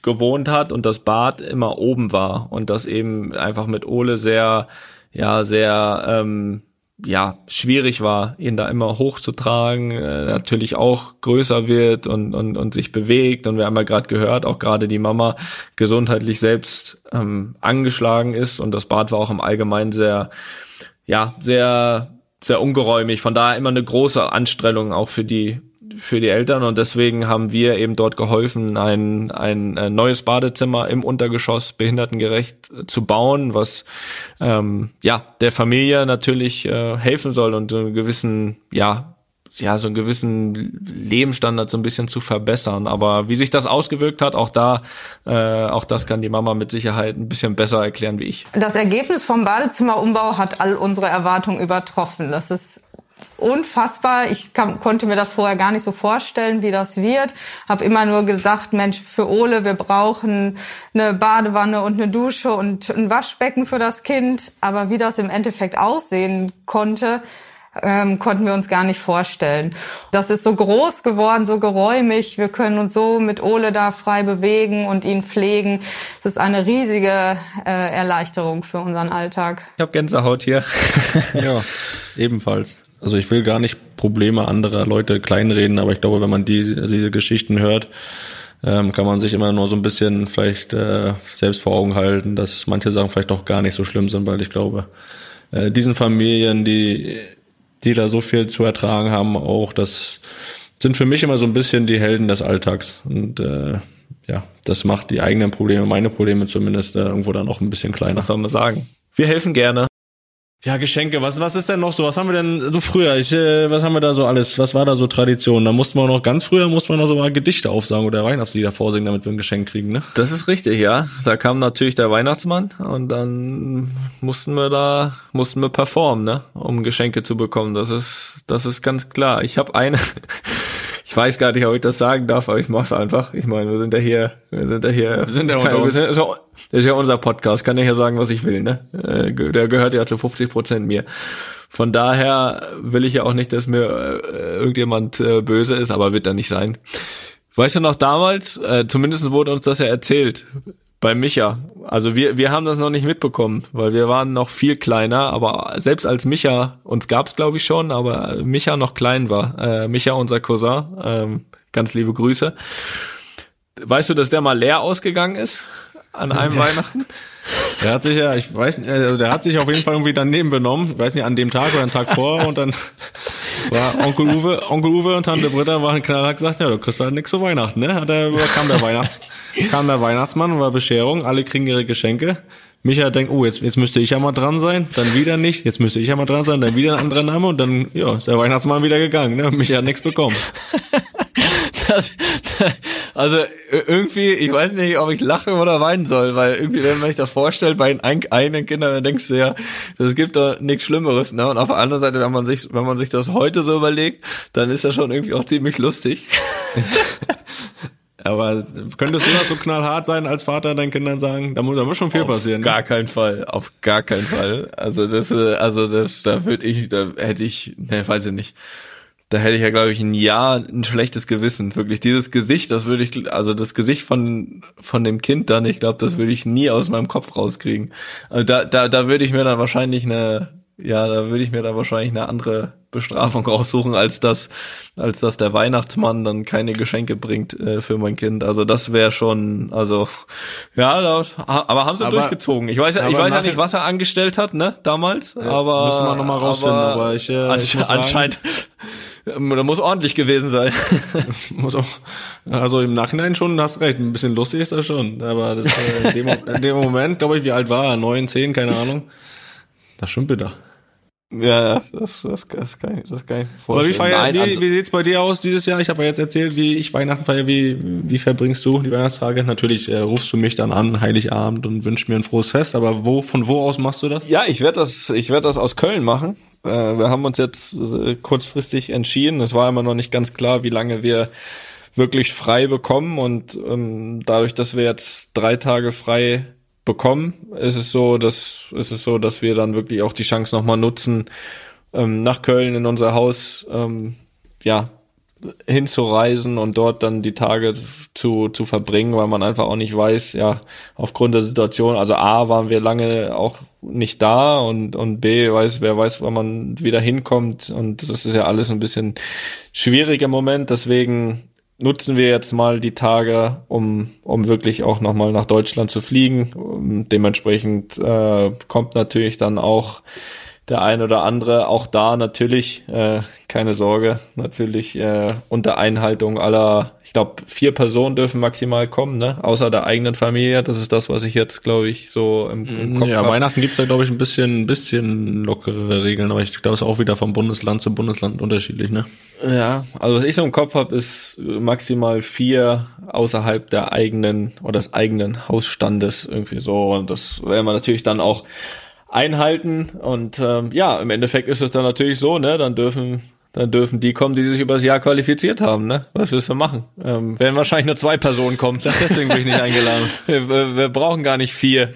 gewohnt hat und das Bad immer oben war und das eben einfach mit Ole sehr, ja, sehr, ähm, ja, schwierig war, ihn da immer hochzutragen, äh, natürlich auch größer wird und, und, und sich bewegt. Und wir haben ja gerade gehört, auch gerade die Mama gesundheitlich selbst ähm, angeschlagen ist und das Bad war auch im Allgemeinen sehr, ja, sehr, sehr ungeräumig. Von daher immer eine große Anstrengung auch für die für die Eltern und deswegen haben wir eben dort geholfen, ein, ein, neues Badezimmer im Untergeschoss behindertengerecht zu bauen, was ähm, ja der Familie natürlich äh, helfen soll und einen gewissen ja ja, so einen gewissen Lebensstandard so ein bisschen zu verbessern. Aber wie sich das ausgewirkt hat, auch da, äh, auch das kann die Mama mit Sicherheit ein bisschen besser erklären wie ich. Das Ergebnis vom Badezimmerumbau hat all unsere Erwartungen übertroffen. Das ist unfassbar. Ich kam, konnte mir das vorher gar nicht so vorstellen, wie das wird. Habe immer nur gesagt, Mensch, für Ole, wir brauchen eine Badewanne und eine Dusche und ein Waschbecken für das Kind. Aber wie das im Endeffekt aussehen konnte, ähm, konnten wir uns gar nicht vorstellen. Das ist so groß geworden, so geräumig. Wir können uns so mit Ole da frei bewegen und ihn pflegen. Es ist eine riesige äh, Erleichterung für unseren Alltag. Ich habe Gänsehaut hier. ja, ebenfalls. Also ich will gar nicht Probleme anderer Leute kleinreden, aber ich glaube, wenn man diese, diese Geschichten hört, ähm, kann man sich immer nur so ein bisschen vielleicht äh, selbst vor Augen halten, dass manche Sachen vielleicht doch gar nicht so schlimm sind, weil ich glaube, äh, diesen Familien, die die da so viel zu ertragen haben, auch das sind für mich immer so ein bisschen die Helden des Alltags. Und äh, ja, das macht die eigenen Probleme, meine Probleme zumindest, äh, irgendwo dann auch ein bisschen kleiner. Was soll man sagen? Wir helfen gerne. Ja, Geschenke, was, was ist denn noch so? Was haben wir denn so früher? Ich, äh, was haben wir da so alles? Was war da so Tradition? Da mussten wir noch ganz früher, mussten wir noch so mal Gedichte aufsagen oder Weihnachtslieder vorsingen, damit wir ein Geschenk kriegen, ne? Das ist richtig, ja. Da kam natürlich der Weihnachtsmann und dann mussten wir da, mussten wir performen, ne? Um Geschenke zu bekommen. Das ist, das ist ganz klar. Ich habe eine, ich weiß gar nicht, ob ich das sagen darf, aber ich mach's einfach. Ich meine, wir sind ja hier, wir sind ja hier. Wir sind ja unter uns. Das ist ja unser Podcast, kann ja sagen, was ich will, ne? Äh, der gehört ja zu 50 Prozent mir. Von daher will ich ja auch nicht, dass mir äh, irgendjemand äh, böse ist, aber wird da nicht sein. Weißt du noch damals, äh, zumindest wurde uns das ja erzählt, bei Micha. Also wir, wir haben das noch nicht mitbekommen, weil wir waren noch viel kleiner, aber selbst als Micha, uns gab's glaube ich schon, aber Micha noch klein war, äh, Micha unser Cousin, ähm, ganz liebe Grüße. Weißt du, dass der mal leer ausgegangen ist an einem Weihnachten? Der hat sich ja, ich weiß nicht, also der hat sich auf jeden Fall irgendwie daneben benommen, ich weiß nicht, an dem Tag oder einen Tag vor und dann war Onkel Uwe, Onkel Uwe und Tante Britta waren klar hat gesagt, ja, du kriegst halt nix zu Weihnachten, ne? Hat er, kam der Weihnachts, kam der Weihnachtsmann, war Bescherung, alle kriegen ihre Geschenke. Micha denkt, oh, jetzt, jetzt müsste ich ja mal dran sein, dann wieder nicht, jetzt müsste ich ja mal dran sein, dann wieder ein anderer Name und dann, ja, ist der Weihnachtsmann wieder gegangen, ne? Micha hat nichts bekommen. das, also irgendwie, ich weiß nicht, ob ich lachen oder weinen soll, weil irgendwie, wenn man sich das vorstellt, bei den eigenen Kindern, dann denkst du ja, das gibt doch nichts Schlimmeres, ne? Und auf der anderen Seite, wenn man sich, wenn man sich das heute so überlegt, dann ist das schon irgendwie auch ziemlich lustig. Aber könntest du das so knallhart sein als Vater deinen Kindern sagen? Da muss, da muss schon viel auf passieren. Gar ne? keinen Fall, auf gar keinen Fall. Also das, äh, also das, da würde ich, da hätte ich, ne, weiß ich nicht da hätte ich ja, glaube ich, ein Jahr ein schlechtes Gewissen. Wirklich, dieses Gesicht, das würde ich, also das Gesicht von, von dem Kind dann, ich glaube, das würde ich nie aus meinem Kopf rauskriegen. Also da, da, da würde ich mir dann wahrscheinlich eine, ja, da würde ich mir dann wahrscheinlich eine andere Bestrafung raussuchen, als dass, als dass der Weihnachtsmann dann keine Geschenke bringt äh, für mein Kind. Also das wäre schon, also ja, da, aber haben sie aber, durchgezogen. Ich weiß ja, ich weiß ja nicht, was er angestellt hat, ne, damals. Ja, aber müssen wir noch mal rausfinden. Aber, aber ich, äh, ich anscheinend. Da muss ordentlich gewesen sein. muss auch, also im Nachhinein schon, hast recht, ein bisschen lustig ist das schon. Aber das, äh, in, dem, in dem Moment, glaube ich, wie alt war er? Neun, zehn, keine Ahnung. Das stimmt bitter. Ja, das, das, das, kann ich, das kann ich vorstellen. Aber wie, feier, Nein, wie, wie sieht's bei dir aus dieses Jahr? Ich habe ja jetzt erzählt, wie ich Weihnachten feiere. Wie, wie verbringst du die Weihnachtstage? Natürlich äh, rufst du mich dann an, Heiligabend, und wünschst mir ein frohes Fest. Aber wo, von wo aus machst du das? Ja, ich werde das, ich werde das aus Köln machen. Äh, wir haben uns jetzt äh, kurzfristig entschieden. Es war immer noch nicht ganz klar, wie lange wir wirklich frei bekommen. Und ähm, dadurch, dass wir jetzt drei Tage frei bekommen, ist es so, dass ist es so, dass wir dann wirklich auch die Chance nochmal nutzen, ähm, nach Köln in unser Haus ähm, ja hinzureisen und dort dann die Tage zu, zu verbringen, weil man einfach auch nicht weiß, ja, aufgrund der Situation, also A, waren wir lange auch nicht da und, und B, weiß, wer weiß, wann man wieder hinkommt. Und das ist ja alles ein bisschen schwierig im Moment, deswegen nutzen wir jetzt mal die Tage, um, um wirklich auch nochmal nach Deutschland zu fliegen. Dementsprechend äh, kommt natürlich dann auch der ein oder andere, auch da natürlich, äh, keine Sorge, natürlich äh, unter Einhaltung aller, ich glaube, vier Personen dürfen maximal kommen, ne? Außer der eigenen Familie. Das ist das, was ich jetzt, glaube ich, so im, im Kopf Ja, hab. Weihnachten gibt's da, glaube ich, ein bisschen, ein bisschen lockerere Regeln, aber ich glaube, es ist auch wieder vom Bundesland zu Bundesland unterschiedlich, ne? Ja, also was ich so im Kopf habe, ist maximal vier außerhalb der eigenen oder des eigenen Hausstandes irgendwie so. Und das werden wir natürlich dann auch einhalten. Und ähm, ja, im Endeffekt ist es dann natürlich so, ne? Dann dürfen dann dürfen die kommen, die sich übers Jahr qualifiziert haben, ne? Was willst du machen? Ähm, werden wahrscheinlich nur zwei Personen kommen. Deswegen bin ich nicht eingeladen. Wir, wir, wir brauchen gar nicht vier.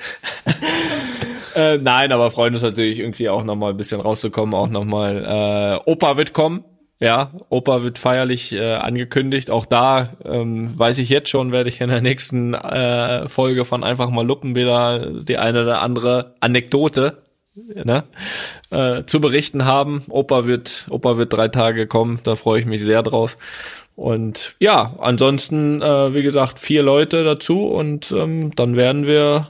äh, nein, aber freuen uns natürlich irgendwie auch nochmal ein bisschen rauszukommen, auch nochmal, äh, Opa wird kommen. Ja, Opa wird feierlich äh, angekündigt. Auch da ähm, weiß ich jetzt schon, werde ich in der nächsten äh, Folge von einfach mal Luppen wieder die eine oder andere Anekdote ne, äh, zu berichten haben. Opa wird, Opa wird drei Tage kommen, da freue ich mich sehr drauf. Und ja, ansonsten, äh, wie gesagt, vier Leute dazu und ähm, dann werden wir,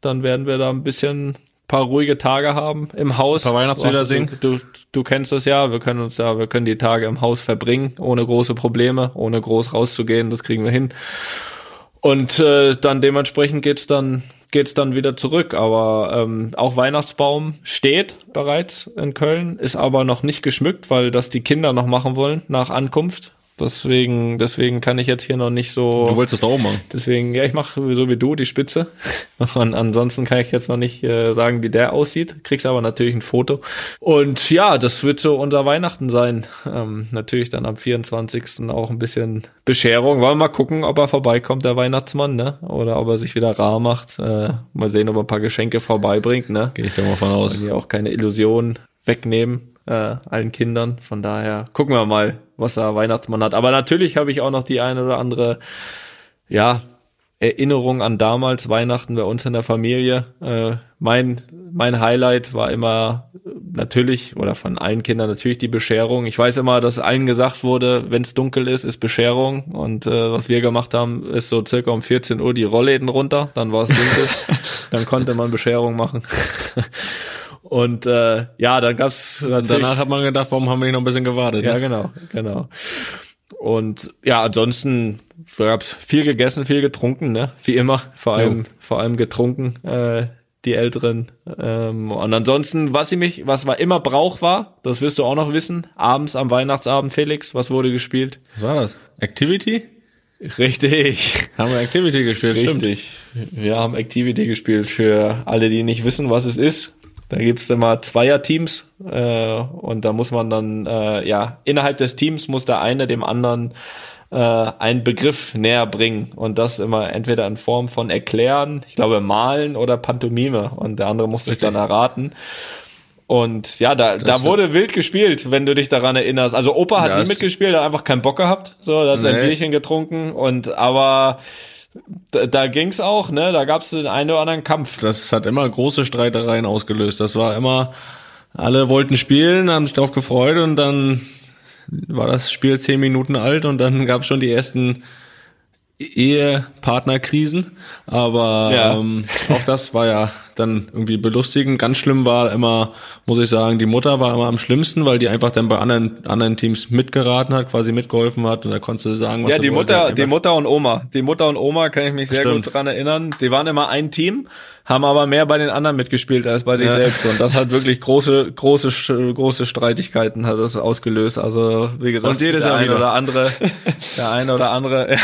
dann werden wir da ein bisschen paar ruhige Tage haben im Haus. Ein paar Weihnachtslieder singen. Du, du, du kennst das ja, wir können uns ja, wir können die Tage im Haus verbringen, ohne große Probleme, ohne groß rauszugehen, das kriegen wir hin. Und äh, dann dementsprechend geht's dann geht's dann wieder zurück. Aber ähm, auch Weihnachtsbaum steht bereits in Köln, ist aber noch nicht geschmückt, weil das die Kinder noch machen wollen nach Ankunft. Deswegen, deswegen kann ich jetzt hier noch nicht so. Du wolltest es da oben machen. Deswegen, ja, ich mache so wie du die Spitze. Und ansonsten kann ich jetzt noch nicht äh, sagen, wie der aussieht. Kriegst aber natürlich ein Foto. Und ja, das wird so unser Weihnachten sein. Ähm, natürlich dann am 24. auch ein bisschen Bescherung. Wollen wir mal gucken, ob er vorbeikommt, der Weihnachtsmann, ne? Oder ob er sich wieder rar macht. Äh, mal sehen, ob er ein paar Geschenke vorbeibringt, ne? Gehe ich da mal von aus. Wollen ja auch keine Illusionen wegnehmen äh, allen Kindern. Von daher gucken wir mal, was der Weihnachtsmann hat. Aber natürlich habe ich auch noch die eine oder andere, ja, Erinnerung an damals Weihnachten bei uns in der Familie. Äh, mein mein Highlight war immer natürlich oder von allen Kindern natürlich die Bescherung. Ich weiß immer, dass allen gesagt wurde, wenn es dunkel ist, ist Bescherung. Und äh, was wir gemacht haben, ist so circa um 14 Uhr die Rollläden runter. Dann war es dunkel. dann konnte man Bescherung machen. Und äh, ja, dann gab's danach hat man gedacht, warum haben wir nicht noch ein bisschen gewartet? Ja, ne? genau, genau. Und ja, ansonsten gab's viel gegessen, viel getrunken, ne? Wie immer, vor allem, ja. vor allem getrunken, äh, die Älteren. Ähm, und ansonsten, was ich mich, was war immer Brauch war, das wirst du auch noch wissen. Abends am Weihnachtsabend, Felix, was wurde gespielt? Was war das? Activity? Richtig. Haben wir Activity gespielt? Richtig. Stimmt. Wir haben Activity gespielt für alle, die nicht wissen, was es ist. Da gibt's immer Zweierteams äh, und da muss man dann, äh, ja, innerhalb des Teams muss der eine dem anderen äh, einen Begriff näher bringen und das immer entweder in Form von erklären, ich glaube malen oder Pantomime und der andere muss sich dann erraten. Und ja, da, da wurde wild gespielt, wenn du dich daran erinnerst. Also Opa hat nie mitgespielt, hat einfach keinen Bock gehabt. So, da hat nee. sein Bierchen getrunken und aber da, da ging's auch, ne? Da gab's den einen oder anderen Kampf. Das hat immer große Streitereien ausgelöst. Das war immer, alle wollten spielen, haben sich darauf gefreut und dann war das Spiel zehn Minuten alt und dann gab's schon die ersten Ehepartnerkrisen. Aber ja. ähm, auch das war ja dann irgendwie belustigend. Ganz schlimm war immer, muss ich sagen, die Mutter war immer am schlimmsten, weil die einfach dann bei anderen, anderen Teams mitgeraten hat, quasi mitgeholfen hat und da konntest du sagen, was Ja, die. Mutter, die Mutter und Oma. Die Mutter und Oma kann ich mich sehr Stimmt. gut dran erinnern. Die waren immer ein Team, haben aber mehr bei den anderen mitgespielt als bei sich ja. selbst. Und das hat wirklich große, große, große Streitigkeiten hat das ausgelöst. Also, wie gesagt, und jedes der Jahr eine wieder. oder andere, der eine oder andere.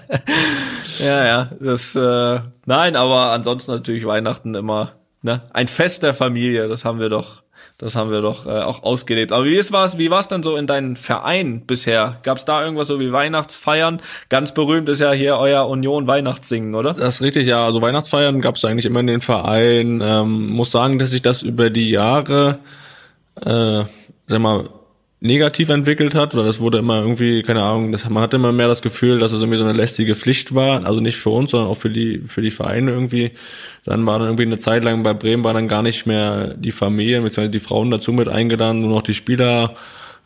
ja, ja, das, äh, nein, aber ansonsten natürlich Weihnachten immer, ne, ein Fest der Familie, das haben wir doch, das haben wir doch äh, auch ausgelebt. Aber wie ist was, wie war's denn so in deinem Verein bisher? Gab's da irgendwas so wie Weihnachtsfeiern? Ganz berühmt ist ja hier euer Union Weihnachtssingen, oder? Das ist richtig, ja. Also Weihnachtsfeiern gab's eigentlich immer in den Verein. Ähm, muss sagen, dass sich das über die Jahre, äh, sag mal, negativ entwickelt hat, weil das wurde immer irgendwie, keine Ahnung, das, man hatte immer mehr das Gefühl, dass es irgendwie so eine lästige Pflicht war, also nicht für uns, sondern auch für die, für die Vereine irgendwie. Dann war dann irgendwie eine Zeit lang bei Bremen war dann gar nicht mehr die Familien, beziehungsweise die Frauen dazu mit eingeladen, nur noch die Spieler.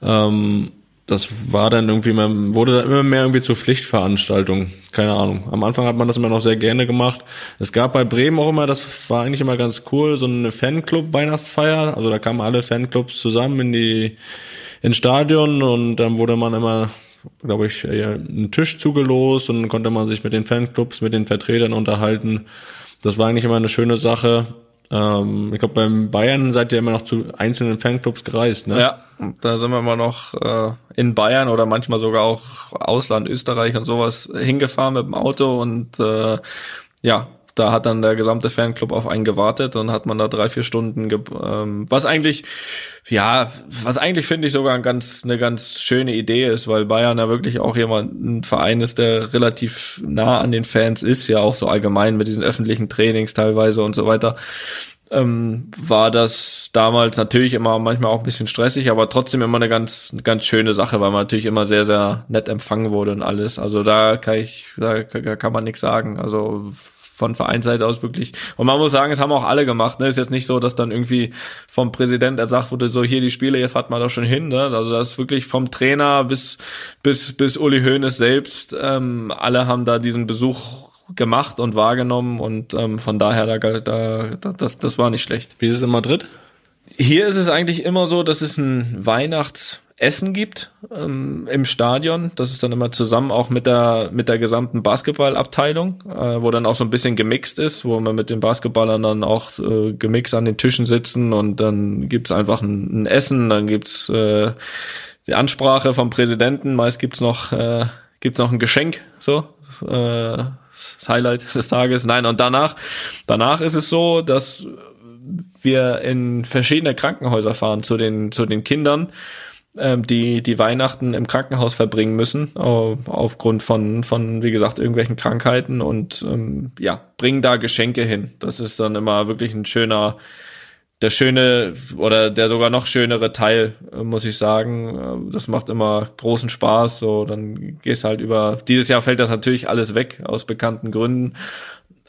Ähm, das war dann irgendwie, man wurde dann immer mehr irgendwie zur Pflichtveranstaltung. Keine Ahnung. Am Anfang hat man das immer noch sehr gerne gemacht. Es gab bei Bremen auch immer, das war eigentlich immer ganz cool, so eine Fanclub-Weihnachtsfeier. Also da kamen alle Fanclubs zusammen in die, ins Stadion und dann wurde man immer, glaube ich, einen Tisch zugelost und konnte man sich mit den Fanclubs, mit den Vertretern unterhalten. Das war eigentlich immer eine schöne Sache. Ähm, ich glaube, beim Bayern seid ihr immer noch zu einzelnen Fanclubs gereist, ne? Ja, da sind wir immer noch äh, in Bayern oder manchmal sogar auch Ausland, Österreich und sowas hingefahren mit dem Auto und äh, ja, da hat dann der gesamte Fanclub auf einen gewartet und hat man da drei, vier Stunden, ähm, was eigentlich, ja, was eigentlich finde ich sogar ein ganz, eine ganz schöne Idee ist, weil Bayern ja wirklich auch jemand, ein Verein ist, der relativ nah an den Fans ist, ja auch so allgemein mit diesen öffentlichen Trainings teilweise und so weiter ähm, war das damals natürlich immer manchmal auch ein bisschen stressig, aber trotzdem immer eine ganz, ganz schöne Sache, weil man natürlich immer sehr, sehr nett empfangen wurde und alles. Also da kann ich, da kann man nichts sagen. Also von Vereinsseite aus wirklich. Und man muss sagen, es haben auch alle gemacht. Ne? Ist jetzt nicht so, dass dann irgendwie vom Präsident gesagt wurde, so hier die Spiele, jetzt fahrt mal da schon hin. Ne? Also das ist wirklich vom Trainer bis bis bis Uli Hoeneß selbst. Ähm, alle haben da diesen Besuch gemacht und wahrgenommen und ähm, von daher, da, da, da, das, das war nicht schlecht. Wie ist es in Madrid? Hier ist es eigentlich immer so, dass es ein Weihnachtsessen gibt ähm, im Stadion. Das ist dann immer zusammen auch mit der mit der gesamten Basketballabteilung, äh, wo dann auch so ein bisschen gemixt ist, wo man mit den Basketballern dann auch äh, gemixt an den Tischen sitzen und dann gibt's einfach ein, ein Essen, dann gibt's äh, die Ansprache vom Präsidenten, meist gibt's noch äh, gibt's noch ein Geschenk, so äh, das Highlight des Tages. Nein, und danach, danach ist es so, dass wir in verschiedene Krankenhäuser fahren zu den, zu den Kindern, ähm, die die Weihnachten im Krankenhaus verbringen müssen, aufgrund von, von, wie gesagt, irgendwelchen Krankheiten und ähm, ja, bringen da Geschenke hin. Das ist dann immer wirklich ein schöner, der schöne oder der sogar noch schönere Teil, äh, muss ich sagen. Äh, das macht immer großen Spaß. So, dann gehst halt über. Dieses Jahr fällt das natürlich alles weg aus bekannten Gründen.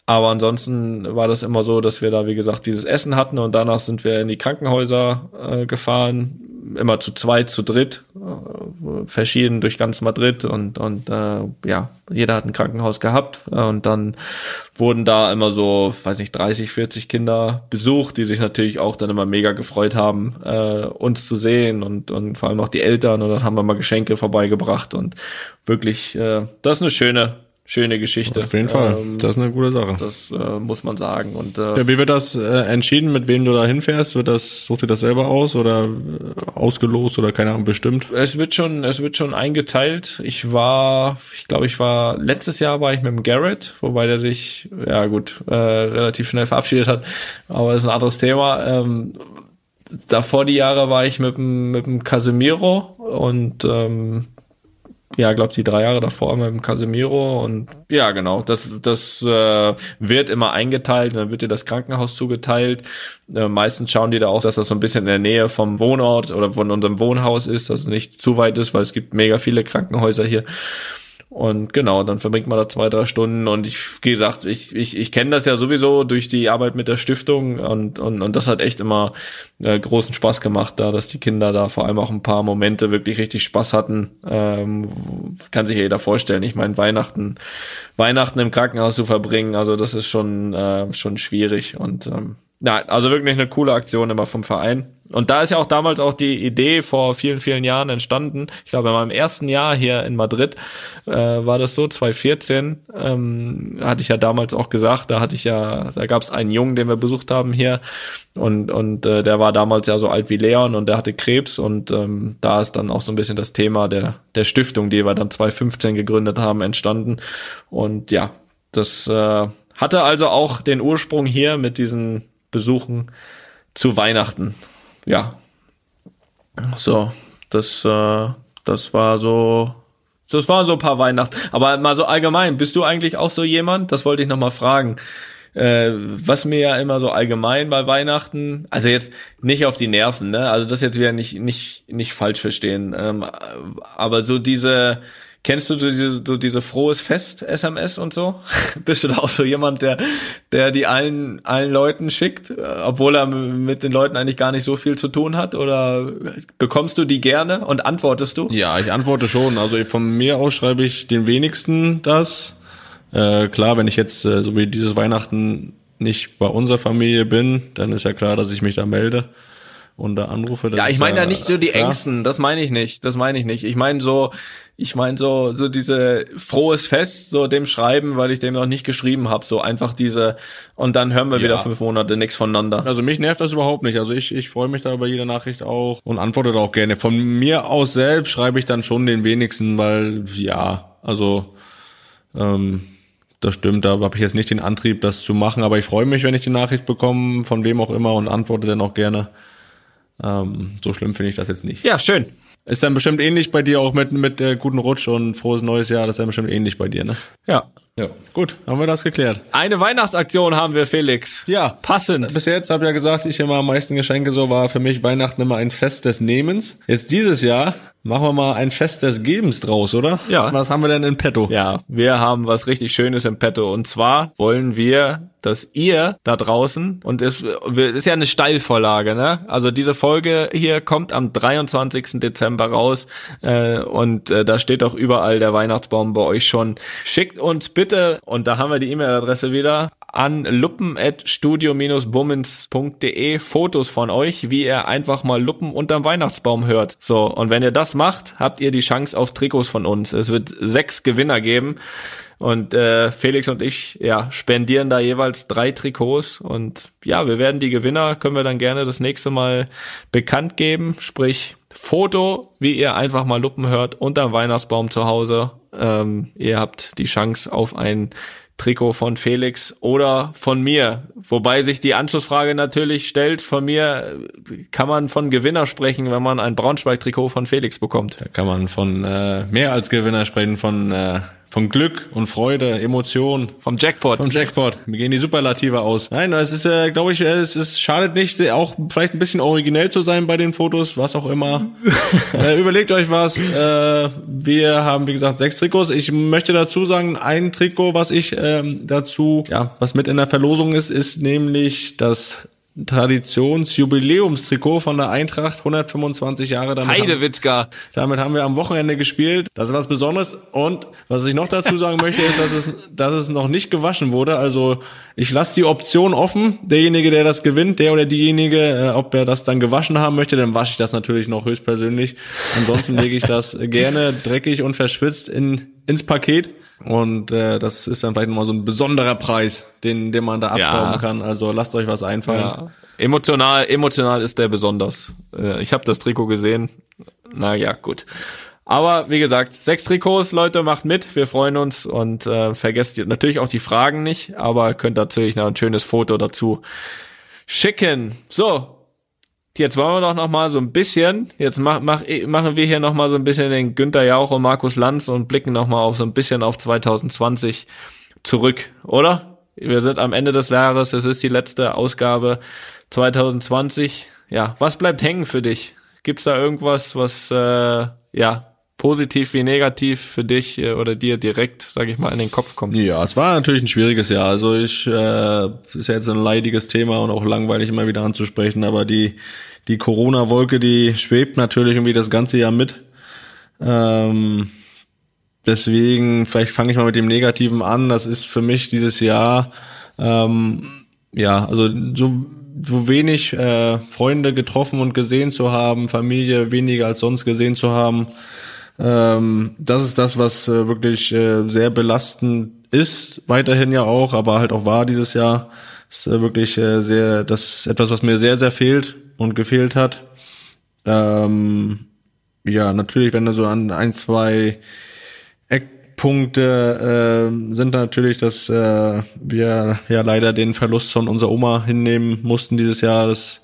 Aber ansonsten war das immer so, dass wir da, wie gesagt, dieses Essen hatten und danach sind wir in die Krankenhäuser äh, gefahren, immer zu zweit, zu dritt, äh, verschieden durch ganz Madrid und, und äh, ja, jeder hat ein Krankenhaus gehabt und dann wurden da immer so, weiß nicht, 30, 40 Kinder besucht, die sich natürlich auch dann immer mega gefreut haben, äh, uns zu sehen und, und vor allem auch die Eltern und dann haben wir mal Geschenke vorbeigebracht und wirklich, äh, das ist eine schöne, schöne Geschichte. Auf jeden Fall. Ähm, das ist eine gute Sache. Das äh, muss man sagen. Und äh, ja, wie wird das äh, entschieden, mit wem du da hinfährst? Wird das, sucht ihr das selber aus oder äh, ausgelost oder keine Ahnung, bestimmt? Es wird schon, es wird schon eingeteilt. Ich war, ich glaube, ich war, letztes Jahr war ich mit dem Garrett, wobei der sich, ja gut, äh, relativ schnell verabschiedet hat, aber das ist ein anderes Thema. Ähm, davor die Jahre war ich mit dem, mit dem Casemiro und ähm, ja, glaube die drei Jahre davor immer im Casemiro und ja, genau, das das äh, wird immer eingeteilt, dann wird dir das Krankenhaus zugeteilt. Äh, meistens schauen die da auch, dass das so ein bisschen in der Nähe vom Wohnort oder von unserem Wohnhaus ist, dass es nicht zu weit ist, weil es gibt mega viele Krankenhäuser hier. Und genau, dann verbringt man da zwei, drei Stunden. Und ich, wie gesagt, ich, ich, ich kenne das ja sowieso durch die Arbeit mit der Stiftung und, und, und das hat echt immer äh, großen Spaß gemacht, da, dass die Kinder da vor allem auch ein paar Momente wirklich richtig Spaß hatten. Ähm, kann sich jeder vorstellen. Ich meine, Weihnachten, Weihnachten im Krankenhaus zu verbringen, also das ist schon, äh, schon schwierig. Und ähm, ja, also wirklich eine coole Aktion immer vom Verein. Und da ist ja auch damals auch die Idee vor vielen, vielen Jahren entstanden. Ich glaube, in meinem ersten Jahr hier in Madrid äh, war das so, 2014, ähm, hatte ich ja damals auch gesagt, da hatte ich ja, da gab es einen Jungen, den wir besucht haben hier und, und äh, der war damals ja so alt wie Leon und der hatte Krebs und ähm, da ist dann auch so ein bisschen das Thema der, der Stiftung, die wir dann 2015 gegründet haben, entstanden. Und ja, das äh, hatte also auch den Ursprung hier mit diesen Besuchen zu Weihnachten ja. So, das, äh, das war so, das waren so ein paar Weihnachten. Aber mal so allgemein, bist du eigentlich auch so jemand? Das wollte ich nochmal fragen. Äh, was mir ja immer so allgemein bei Weihnachten, also jetzt nicht auf die Nerven, ne? Also das jetzt wieder nicht nicht nicht falsch verstehen, ähm, aber so diese Kennst du diese, du diese frohes Fest-SMS und so? Bist du da auch so jemand, der, der die allen, allen Leuten schickt, äh, obwohl er mit den Leuten eigentlich gar nicht so viel zu tun hat? Oder bekommst du die gerne und antwortest du? Ja, ich antworte schon. Also von mir aus schreibe ich den wenigsten das. Äh, klar, wenn ich jetzt äh, so wie dieses Weihnachten nicht bei unserer Familie bin, dann ist ja klar, dass ich mich da melde und da anrufe. ja, ich meine ja nicht so die klar. Ängsten, das meine ich nicht, das meine ich nicht. Ich meine so, ich meine so, so diese frohes Fest, so dem Schreiben, weil ich dem noch nicht geschrieben habe, so einfach diese und dann hören wir ja. wieder fünf Monate nichts voneinander. Also mich nervt das überhaupt nicht. Also ich, ich freue mich da über jede Nachricht auch und antworte da auch gerne. Von mir aus selbst schreibe ich dann schon den wenigsten, weil ja, also ähm, das stimmt. Da habe ich jetzt nicht den Antrieb, das zu machen, aber ich freue mich, wenn ich die Nachricht bekomme, von wem auch immer und antworte dann auch gerne. Ähm, so schlimm finde ich das jetzt nicht. Ja, schön. Ist dann bestimmt ähnlich bei dir auch mit, mit äh, guten Rutsch und frohes neues Jahr. Das ist dann bestimmt ähnlich bei dir, ne? Ja. Ja. Gut, haben wir das geklärt. Eine Weihnachtsaktion haben wir, Felix. Ja. Passend. Bis jetzt habe ich ja gesagt, ich immer am meisten Geschenke so war für mich Weihnachten immer ein Fest des Nehmens. Jetzt dieses Jahr machen wir mal ein Fest des Gebens draus, oder? Ja. Was haben wir denn in petto? Ja, wir haben was richtig Schönes im Petto. Und zwar wollen wir, dass ihr da draußen, und es ist ja eine Steilvorlage, ne? Also diese Folge hier kommt am 23. Dezember raus äh, und äh, da steht auch überall der Weihnachtsbaum bei euch schon. Schickt uns bitte, und da haben wir die E-Mail-Adresse wieder, an luppen.studio-bummens.de Fotos von euch, wie ihr einfach mal Luppen unterm Weihnachtsbaum hört. So, und wenn ihr das macht, habt ihr die Chance auf Trikots von uns. Es wird sechs Gewinner geben. Und äh, Felix und ich ja, spendieren da jeweils drei Trikots. Und ja, wir werden die Gewinner, können wir dann gerne das nächste Mal bekannt geben. Sprich, Foto, wie ihr einfach mal Luppen hört, unterm Weihnachtsbaum zu Hause. Ähm, ihr habt die Chance auf ein Trikot von Felix oder von mir. Wobei sich die Anschlussfrage natürlich stellt, von mir kann man von Gewinner sprechen, wenn man ein Braunschweig-Trikot von Felix bekommt. Da kann man von äh, mehr als Gewinner sprechen, von äh, von Glück und Freude, Emotion. Vom Jackpot. Vom Jackpot. Wir gehen die Superlative aus. Nein, es ist, äh, glaube ich, es ist schadet nicht, auch vielleicht ein bisschen originell zu sein bei den Fotos, was auch immer. äh, überlegt euch was. Äh, wir haben, wie gesagt, sechs Trikots. Ich möchte dazu sagen, ein Trikot, was ich ähm, dazu, ja, was mit in der Verlosung ist, ist nämlich das Traditionsjubiläumstrikot von der Eintracht, 125 Jahre. Damit Heidewitzka. Haben, damit haben wir am Wochenende gespielt. Das ist was Besonderes. Und was ich noch dazu sagen möchte, ist, dass es, dass es noch nicht gewaschen wurde. Also ich lasse die Option offen. Derjenige, der das gewinnt, der oder diejenige, äh, ob er das dann gewaschen haben möchte, dann wasche ich das natürlich noch höchstpersönlich. Ansonsten lege ich das gerne dreckig und verschwitzt in, ins Paket. Und äh, das ist dann vielleicht nochmal so ein besonderer Preis, den, den man da abstauben ja. kann. Also lasst euch was einfallen. Ja. Emotional, emotional ist der besonders. Äh, ich habe das Trikot gesehen. Na ja, gut. Aber wie gesagt, sechs Trikots, Leute, macht mit. Wir freuen uns und äh, vergesst natürlich auch die Fragen nicht, aber könnt natürlich noch ein schönes Foto dazu schicken. So, Jetzt wollen wir doch noch mal so ein bisschen, jetzt mach, mach, machen wir hier noch mal so ein bisschen den Günther Jauch und Markus Lanz und blicken noch mal auf so ein bisschen auf 2020 zurück, oder? Wir sind am Ende des Jahres, es ist die letzte Ausgabe 2020. Ja, was bleibt hängen für dich? Gibt's da irgendwas, was äh, ja positiv wie negativ für dich äh, oder dir direkt, sage ich mal, in den Kopf kommt? Ja, es war natürlich ein schwieriges Jahr. Also ich, äh, ist ja jetzt ein leidiges Thema und auch langweilig immer wieder anzusprechen, aber die die Corona-Wolke, die schwebt natürlich irgendwie das ganze Jahr mit. Ähm, deswegen, vielleicht fange ich mal mit dem Negativen an. Das ist für mich dieses Jahr, ähm, ja, also so so wenig äh, Freunde getroffen und gesehen zu haben, Familie weniger als sonst gesehen zu haben, ähm, das ist das, was äh, wirklich äh, sehr belastend ist, weiterhin ja auch, aber halt auch war dieses Jahr. Ist äh, wirklich äh, sehr, das ist etwas, was mir sehr, sehr fehlt und gefehlt hat. Ähm, ja, natürlich, wenn du so an ein, zwei Eckpunkte äh, sind natürlich, dass äh, wir ja leider den Verlust von unserer Oma hinnehmen mussten dieses Jahr. Das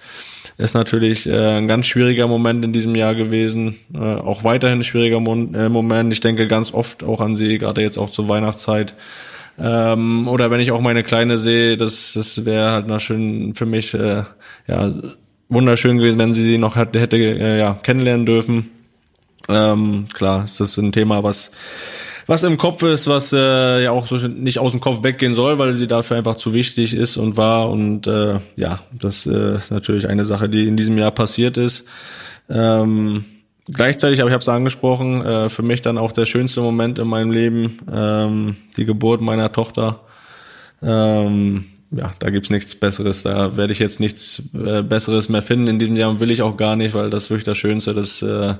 ist natürlich äh, ein ganz schwieriger Moment in diesem Jahr gewesen. Äh, auch weiterhin ein schwieriger äh, Moment. Ich denke ganz oft auch an sie, gerade jetzt auch zur Weihnachtszeit. Ähm, oder wenn ich auch meine Kleine sehe, das, das wäre halt noch schön für mich, äh, ja, wunderschön gewesen, wenn sie sie noch hätte, hätte äh, ja, kennenlernen dürfen. Ähm, klar, ist das ein Thema, was was im Kopf ist, was äh, ja auch so nicht aus dem Kopf weggehen soll, weil sie dafür einfach zu wichtig ist und war. Und äh, ja, das äh, ist natürlich eine Sache, die in diesem Jahr passiert ist. Ähm, gleichzeitig, aber ich habe es angesprochen, äh, für mich dann auch der schönste Moment in meinem Leben, ähm, die Geburt meiner Tochter. Ähm, ja, da gibt's nichts Besseres. Da werde ich jetzt nichts äh, Besseres mehr finden. In diesem Jahr will ich auch gar nicht, weil das wirklich das Schönste, das äh,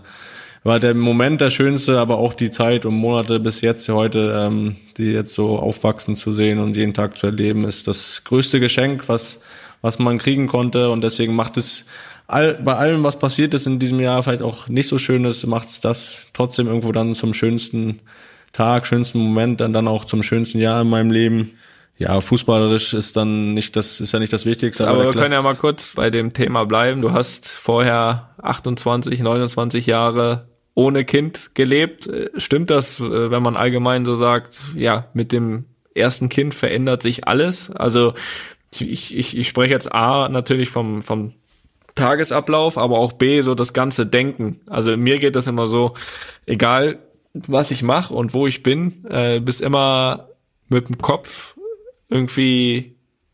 war der Moment der schönste, aber auch die Zeit und Monate bis jetzt heute, ähm, die jetzt so aufwachsen zu sehen und jeden Tag zu erleben, ist das größte Geschenk, was was man kriegen konnte und deswegen macht es all, bei allem, was passiert ist in diesem Jahr, vielleicht auch nicht so schön ist, macht es das trotzdem irgendwo dann zum schönsten Tag, schönsten Moment, dann dann auch zum schönsten Jahr in meinem Leben. Ja, fußballerisch ist dann nicht das, ist ja nicht das Wichtigste. Aber, aber wir können ja mal kurz bei dem Thema bleiben. Du hast vorher 28, 29 Jahre ohne Kind gelebt. Stimmt das, äh, wenn man allgemein so sagt, ja, mit dem ersten Kind verändert sich alles? Also ich, ich, ich spreche jetzt A natürlich vom, vom Tagesablauf, aber auch B, so das ganze Denken. Also mir geht das immer so, egal was ich mache und wo ich bin, äh, bist immer mit dem Kopf irgendwie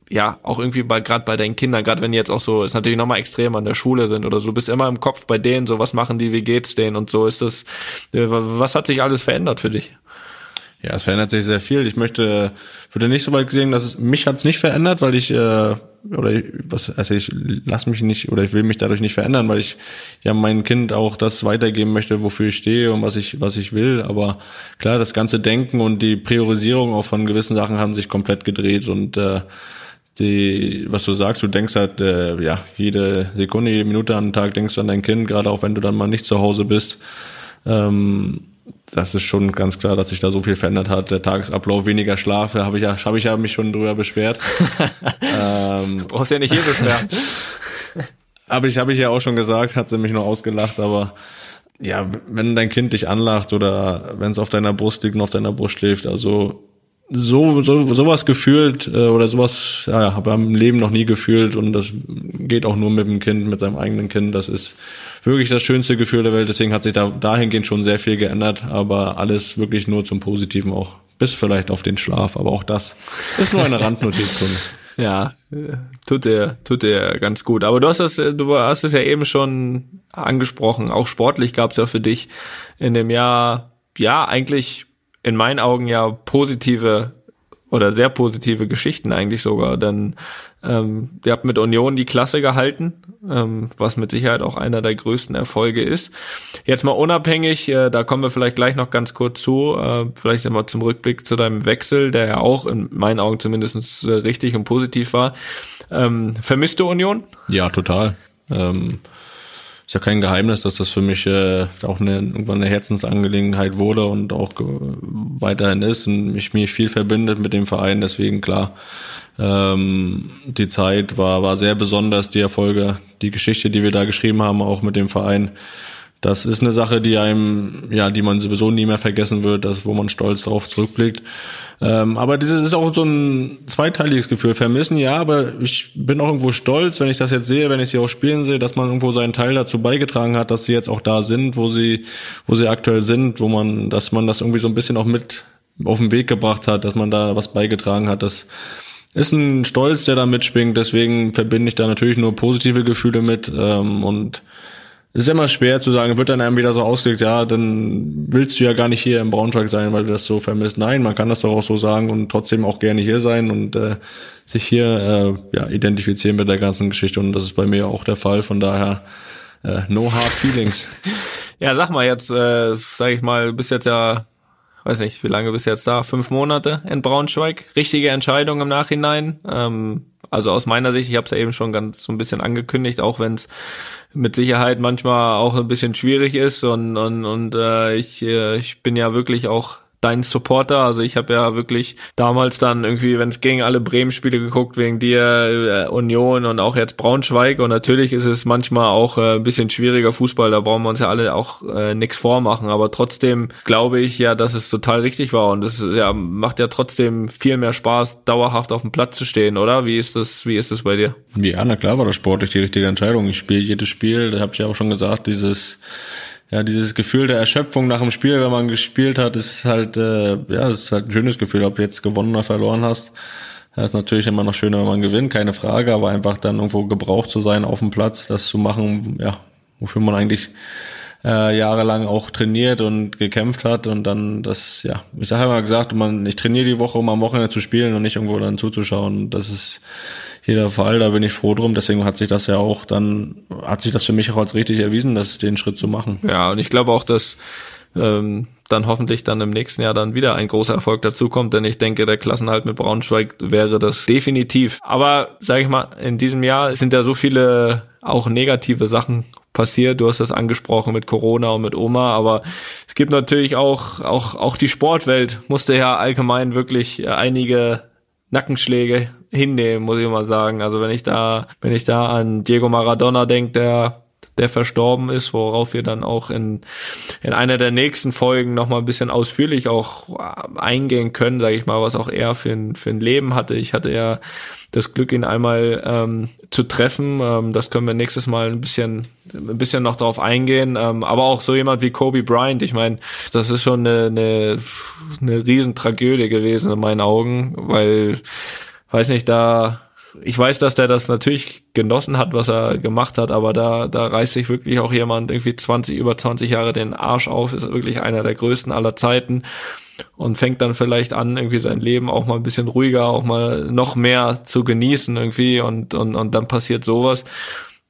ja, auch irgendwie bei gerade bei deinen Kindern, gerade wenn die jetzt auch so, ist natürlich nochmal extrem an der Schule sind oder so, du bist immer im Kopf bei denen, so was machen die, wie geht's denen und so ist das, äh, was hat sich alles verändert für dich? Ja, es verändert sich sehr viel. Ich möchte, würde nicht so weit sehen, dass es mich hat's nicht verändert, weil ich äh, oder was, also ich lass mich nicht oder ich will mich dadurch nicht verändern, weil ich ja meinem Kind auch das weitergeben möchte, wofür ich stehe und was ich was ich will. Aber klar, das ganze Denken und die Priorisierung auch von gewissen Sachen haben sich komplett gedreht und äh, die, was du sagst, du denkst halt, äh, ja, jede Sekunde, jede Minute an den Tag denkst du an dein Kind, gerade auch wenn du dann mal nicht zu Hause bist. Ähm, das ist schon ganz klar, dass sich da so viel verändert hat. Der Tagesablauf, weniger Schlaf, da habe ich ja, habe ich ja mich schon drüber beschwert. ähm, du brauchst ja nicht hier beschweren. aber ich habe ich ja auch schon gesagt, hat sie mich noch ausgelacht, aber ja, wenn dein Kind dich anlacht oder wenn es auf deiner Brust liegt und auf deiner Brust schläft, also so, so sowas gefühlt äh, oder sowas ja, habe ich im Leben noch nie gefühlt und das geht auch nur mit dem Kind, mit seinem eigenen Kind. Das ist wirklich das schönste Gefühl der Welt. Deswegen hat sich da dahingehend schon sehr viel geändert, aber alles wirklich nur zum Positiven auch. Bis vielleicht auf den Schlaf, aber auch das ist nur eine Randnotiz. ja, tut dir, tut dir ganz gut. Aber du hast es, du hast es ja eben schon angesprochen. Auch sportlich gab es ja für dich in dem Jahr ja eigentlich in meinen Augen ja positive oder sehr positive Geschichten eigentlich sogar, denn ähm, ihr habt mit Union die Klasse gehalten, ähm, was mit Sicherheit auch einer der größten Erfolge ist. Jetzt mal unabhängig, äh, da kommen wir vielleicht gleich noch ganz kurz zu, äh, vielleicht einmal zum Rückblick zu deinem Wechsel, der ja auch in meinen Augen zumindest äh, richtig und positiv war. Ähm, vermisst du Union? Ja, total. Ähm ist ja kein Geheimnis, dass das für mich äh, auch eine, irgendwann eine Herzensangelegenheit wurde und auch weiterhin ist und mich, mich viel verbindet mit dem Verein. Deswegen klar, ähm, die Zeit war, war sehr besonders, die Erfolge, die Geschichte, die wir da geschrieben haben, auch mit dem Verein. Das ist eine Sache, die einem, ja, die man sowieso nie mehr vergessen wird, das, wo man stolz drauf zurückblickt. Ähm, aber dieses ist auch so ein zweiteiliges Gefühl. Vermissen, ja, aber ich bin auch irgendwo stolz, wenn ich das jetzt sehe, wenn ich sie auch spielen sehe, dass man irgendwo seinen Teil dazu beigetragen hat, dass sie jetzt auch da sind, wo sie, wo sie aktuell sind, wo man, dass man das irgendwie so ein bisschen auch mit auf den Weg gebracht hat, dass man da was beigetragen hat. Das ist ein Stolz, der da mitschwingt. Deswegen verbinde ich da natürlich nur positive Gefühle mit ähm, und ist immer schwer zu sagen, wird dann einem wieder so ausgelegt, ja, dann willst du ja gar nicht hier im Braunschweig sein, weil du das so vermisst. Nein, man kann das doch auch so sagen und trotzdem auch gerne hier sein und äh, sich hier äh, ja, identifizieren mit der ganzen Geschichte und das ist bei mir auch der Fall. Von daher äh, no hard feelings. ja, sag mal jetzt, äh, sag ich mal, bist jetzt ja weiß nicht, wie lange bist du jetzt da? Fünf Monate in Braunschweig. Richtige Entscheidung im Nachhinein. Ähm, also aus meiner Sicht, ich habe es ja eben schon ganz so ein bisschen angekündigt, auch wenn es mit Sicherheit manchmal auch ein bisschen schwierig ist und und und äh, ich äh, ich bin ja wirklich auch dein Supporter. Also ich habe ja wirklich damals dann irgendwie, wenn es gegen alle Bremen-Spiele geguckt, wegen dir, äh, Union und auch jetzt Braunschweig. Und natürlich ist es manchmal auch äh, ein bisschen schwieriger Fußball, da brauchen wir uns ja alle auch äh, nichts vormachen. Aber trotzdem glaube ich ja, dass es total richtig war. Und es ja, macht ja trotzdem viel mehr Spaß, dauerhaft auf dem Platz zu stehen, oder? Wie ist das, wie ist das bei dir? Ja, na klar war das sportlich die richtige Entscheidung. Ich spiele jedes Spiel, da habe ich ja auch schon gesagt, dieses ja, dieses Gefühl der Erschöpfung nach dem Spiel, wenn man gespielt hat, ist halt, äh, ja, ist halt ein schönes Gefühl, ob du jetzt gewonnen oder verloren hast. Das ist natürlich immer noch schöner, wenn man gewinnt, keine Frage, aber einfach dann irgendwo gebraucht zu sein auf dem Platz, das zu machen, ja, wofür man eigentlich äh, jahrelang auch trainiert und gekämpft hat und dann das, ja, ich sage immer gesagt, man, ich trainiere die Woche, um am Wochenende zu spielen und nicht irgendwo dann zuzuschauen. Das ist jeder Fall, da bin ich froh drum. Deswegen hat sich das ja auch dann, hat sich das für mich auch als richtig erwiesen, das den Schritt zu machen. Ja, und ich glaube auch, dass ähm, dann hoffentlich dann im nächsten Jahr dann wieder ein großer Erfolg dazukommt, denn ich denke, der Klassenhalt mit Braunschweig wäre das definitiv. Aber sage ich mal, in diesem Jahr sind ja so viele auch negative Sachen passiert. Du hast das angesprochen mit Corona und mit Oma, aber es gibt natürlich auch, auch, auch die Sportwelt musste ja allgemein wirklich einige Nackenschläge hinnehmen, muss ich mal sagen. Also wenn ich da, wenn ich da an Diego Maradona denke, der der verstorben ist, worauf wir dann auch in, in einer der nächsten Folgen nochmal ein bisschen ausführlich auch eingehen können, sage ich mal, was auch er für ein, für ein Leben hatte. Ich hatte ja das Glück, ihn einmal ähm, zu treffen. Ähm, das können wir nächstes Mal ein bisschen, ein bisschen noch darauf eingehen. Ähm, aber auch so jemand wie Kobe Bryant, ich meine, das ist schon eine, eine, eine Riesentragödie gewesen in meinen Augen, weil, weiß nicht, da ich weiß, dass der das natürlich genossen hat, was er gemacht hat, aber da, da reißt sich wirklich auch jemand irgendwie 20, über 20 Jahre den Arsch auf, ist wirklich einer der größten aller Zeiten und fängt dann vielleicht an, irgendwie sein Leben auch mal ein bisschen ruhiger, auch mal noch mehr zu genießen irgendwie und, und, und dann passiert sowas.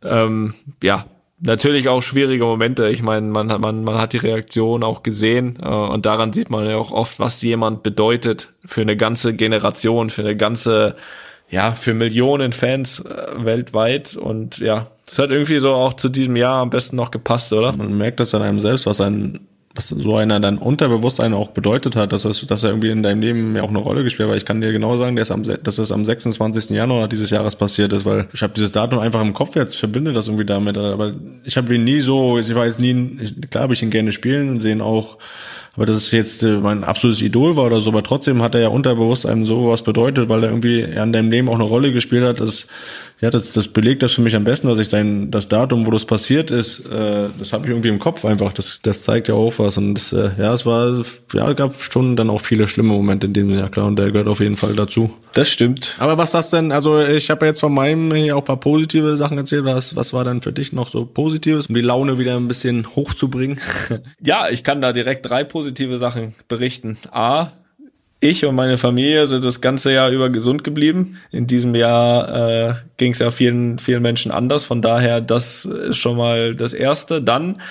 Ähm, ja, natürlich auch schwierige Momente. Ich meine, man hat, man, man hat die Reaktion auch gesehen äh, und daran sieht man ja auch oft, was jemand bedeutet für eine ganze Generation, für eine ganze ja, für Millionen Fans äh, weltweit und ja, es hat irgendwie so auch zu diesem Jahr am besten noch gepasst, oder? Man merkt das an einem selbst, was ein was so einer dann unterbewusst einen auch bedeutet hat, dass, das, dass er irgendwie in deinem Leben ja auch eine Rolle gespielt hat. Weil ich kann dir genau sagen, ist am, dass es am 26. Januar dieses Jahres passiert ist, weil ich habe dieses Datum einfach im Kopf jetzt, verbinde das irgendwie damit. Aber ich habe ihn nie so, ich war jetzt nie, klar habe ich ihn gerne spielen und sehen auch aber das ist jetzt äh, mein absolutes Idol war oder so, aber trotzdem hat er ja unterbewusst einem sowas bedeutet, weil er irgendwie an deinem Leben auch eine Rolle gespielt hat, dass ja, das, das belegt das für mich am besten, dass ich sein, das Datum, wo das passiert ist, äh, das habe ich irgendwie im Kopf einfach. Das, das zeigt ja auch was. Und das, äh, ja, es war, ja, gab schon dann auch viele schlimme Momente in dem Jahr, klar, und der gehört auf jeden Fall dazu. Das stimmt. Aber was das denn, also ich habe ja jetzt von meinem hier auch paar positive Sachen erzählt. Was, was war dann für dich noch so Positives, um die Laune wieder ein bisschen hochzubringen? ja, ich kann da direkt drei positive Sachen berichten. A, ich und meine Familie sind das ganze Jahr über gesund geblieben. In diesem Jahr äh, ging es ja vielen, vielen Menschen anders. Von daher, das ist schon mal das Erste. Dann,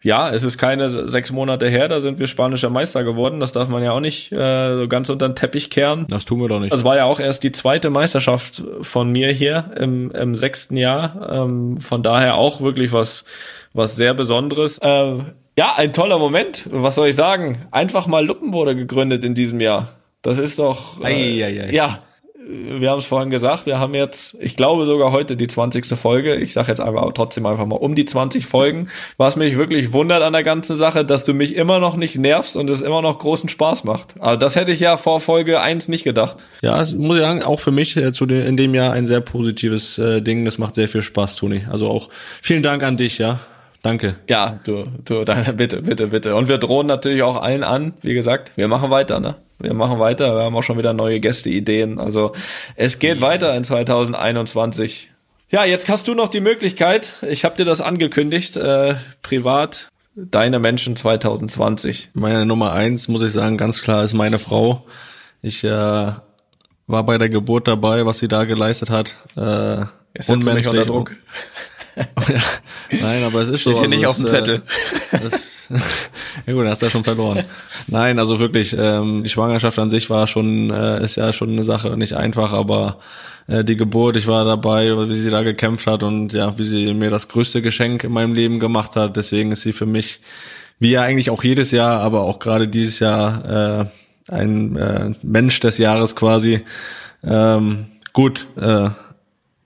ja, es ist keine sechs Monate her, da sind wir spanischer Meister geworden. Das darf man ja auch nicht äh, so ganz unter den Teppich kehren. Das tun wir doch nicht. Das war ja auch erst die zweite Meisterschaft von mir hier im, im sechsten Jahr. Ähm, von daher auch wirklich was, was sehr Besonderes. Ähm, ja, ein toller Moment. Was soll ich sagen? Einfach mal Luppen wurde gegründet in diesem Jahr. Das ist doch. Äh, ei, ei, ei. Ja, wir haben es vorhin gesagt, wir haben jetzt, ich glaube sogar heute die 20. Folge. Ich sage jetzt einfach trotzdem einfach mal um die 20 Folgen. Was mich wirklich wundert an der ganzen Sache, dass du mich immer noch nicht nervst und es immer noch großen Spaß macht. Also das hätte ich ja vor Folge 1 nicht gedacht. Ja, es muss ich sagen, auch für mich äh, zu den, in dem Jahr ein sehr positives äh, Ding. Das macht sehr viel Spaß, Toni. Also auch vielen Dank an dich, ja. Danke. Ja, du, du, bitte, bitte, bitte. Und wir drohen natürlich auch allen an. Wie gesagt, wir machen weiter, ne? Wir machen weiter. Wir haben auch schon wieder neue Gästeideen. Also es geht weiter in 2021. Ja, jetzt hast du noch die Möglichkeit. Ich habe dir das angekündigt, äh, privat. Deine Menschen 2020. Meine Nummer eins, muss ich sagen, ganz klar ist meine Frau. Ich äh, war bei der Geburt dabei, was sie da geleistet hat. Äh, Jetzt setzt mich unter Druck. Nein, aber es ist Steht so. hier also nicht auf dem Zettel. Äh, das, ja gut, hast du ja schon verloren. Nein, also wirklich, ähm, die Schwangerschaft an sich war schon, äh, ist ja schon eine Sache, nicht einfach, aber äh, die Geburt, ich war dabei, wie sie da gekämpft hat und ja, wie sie mir das größte Geschenk in meinem Leben gemacht hat. Deswegen ist sie für mich, wie ja eigentlich auch jedes Jahr, aber auch gerade dieses Jahr, äh, ein äh, Mensch des Jahres quasi. Ähm, gut, äh,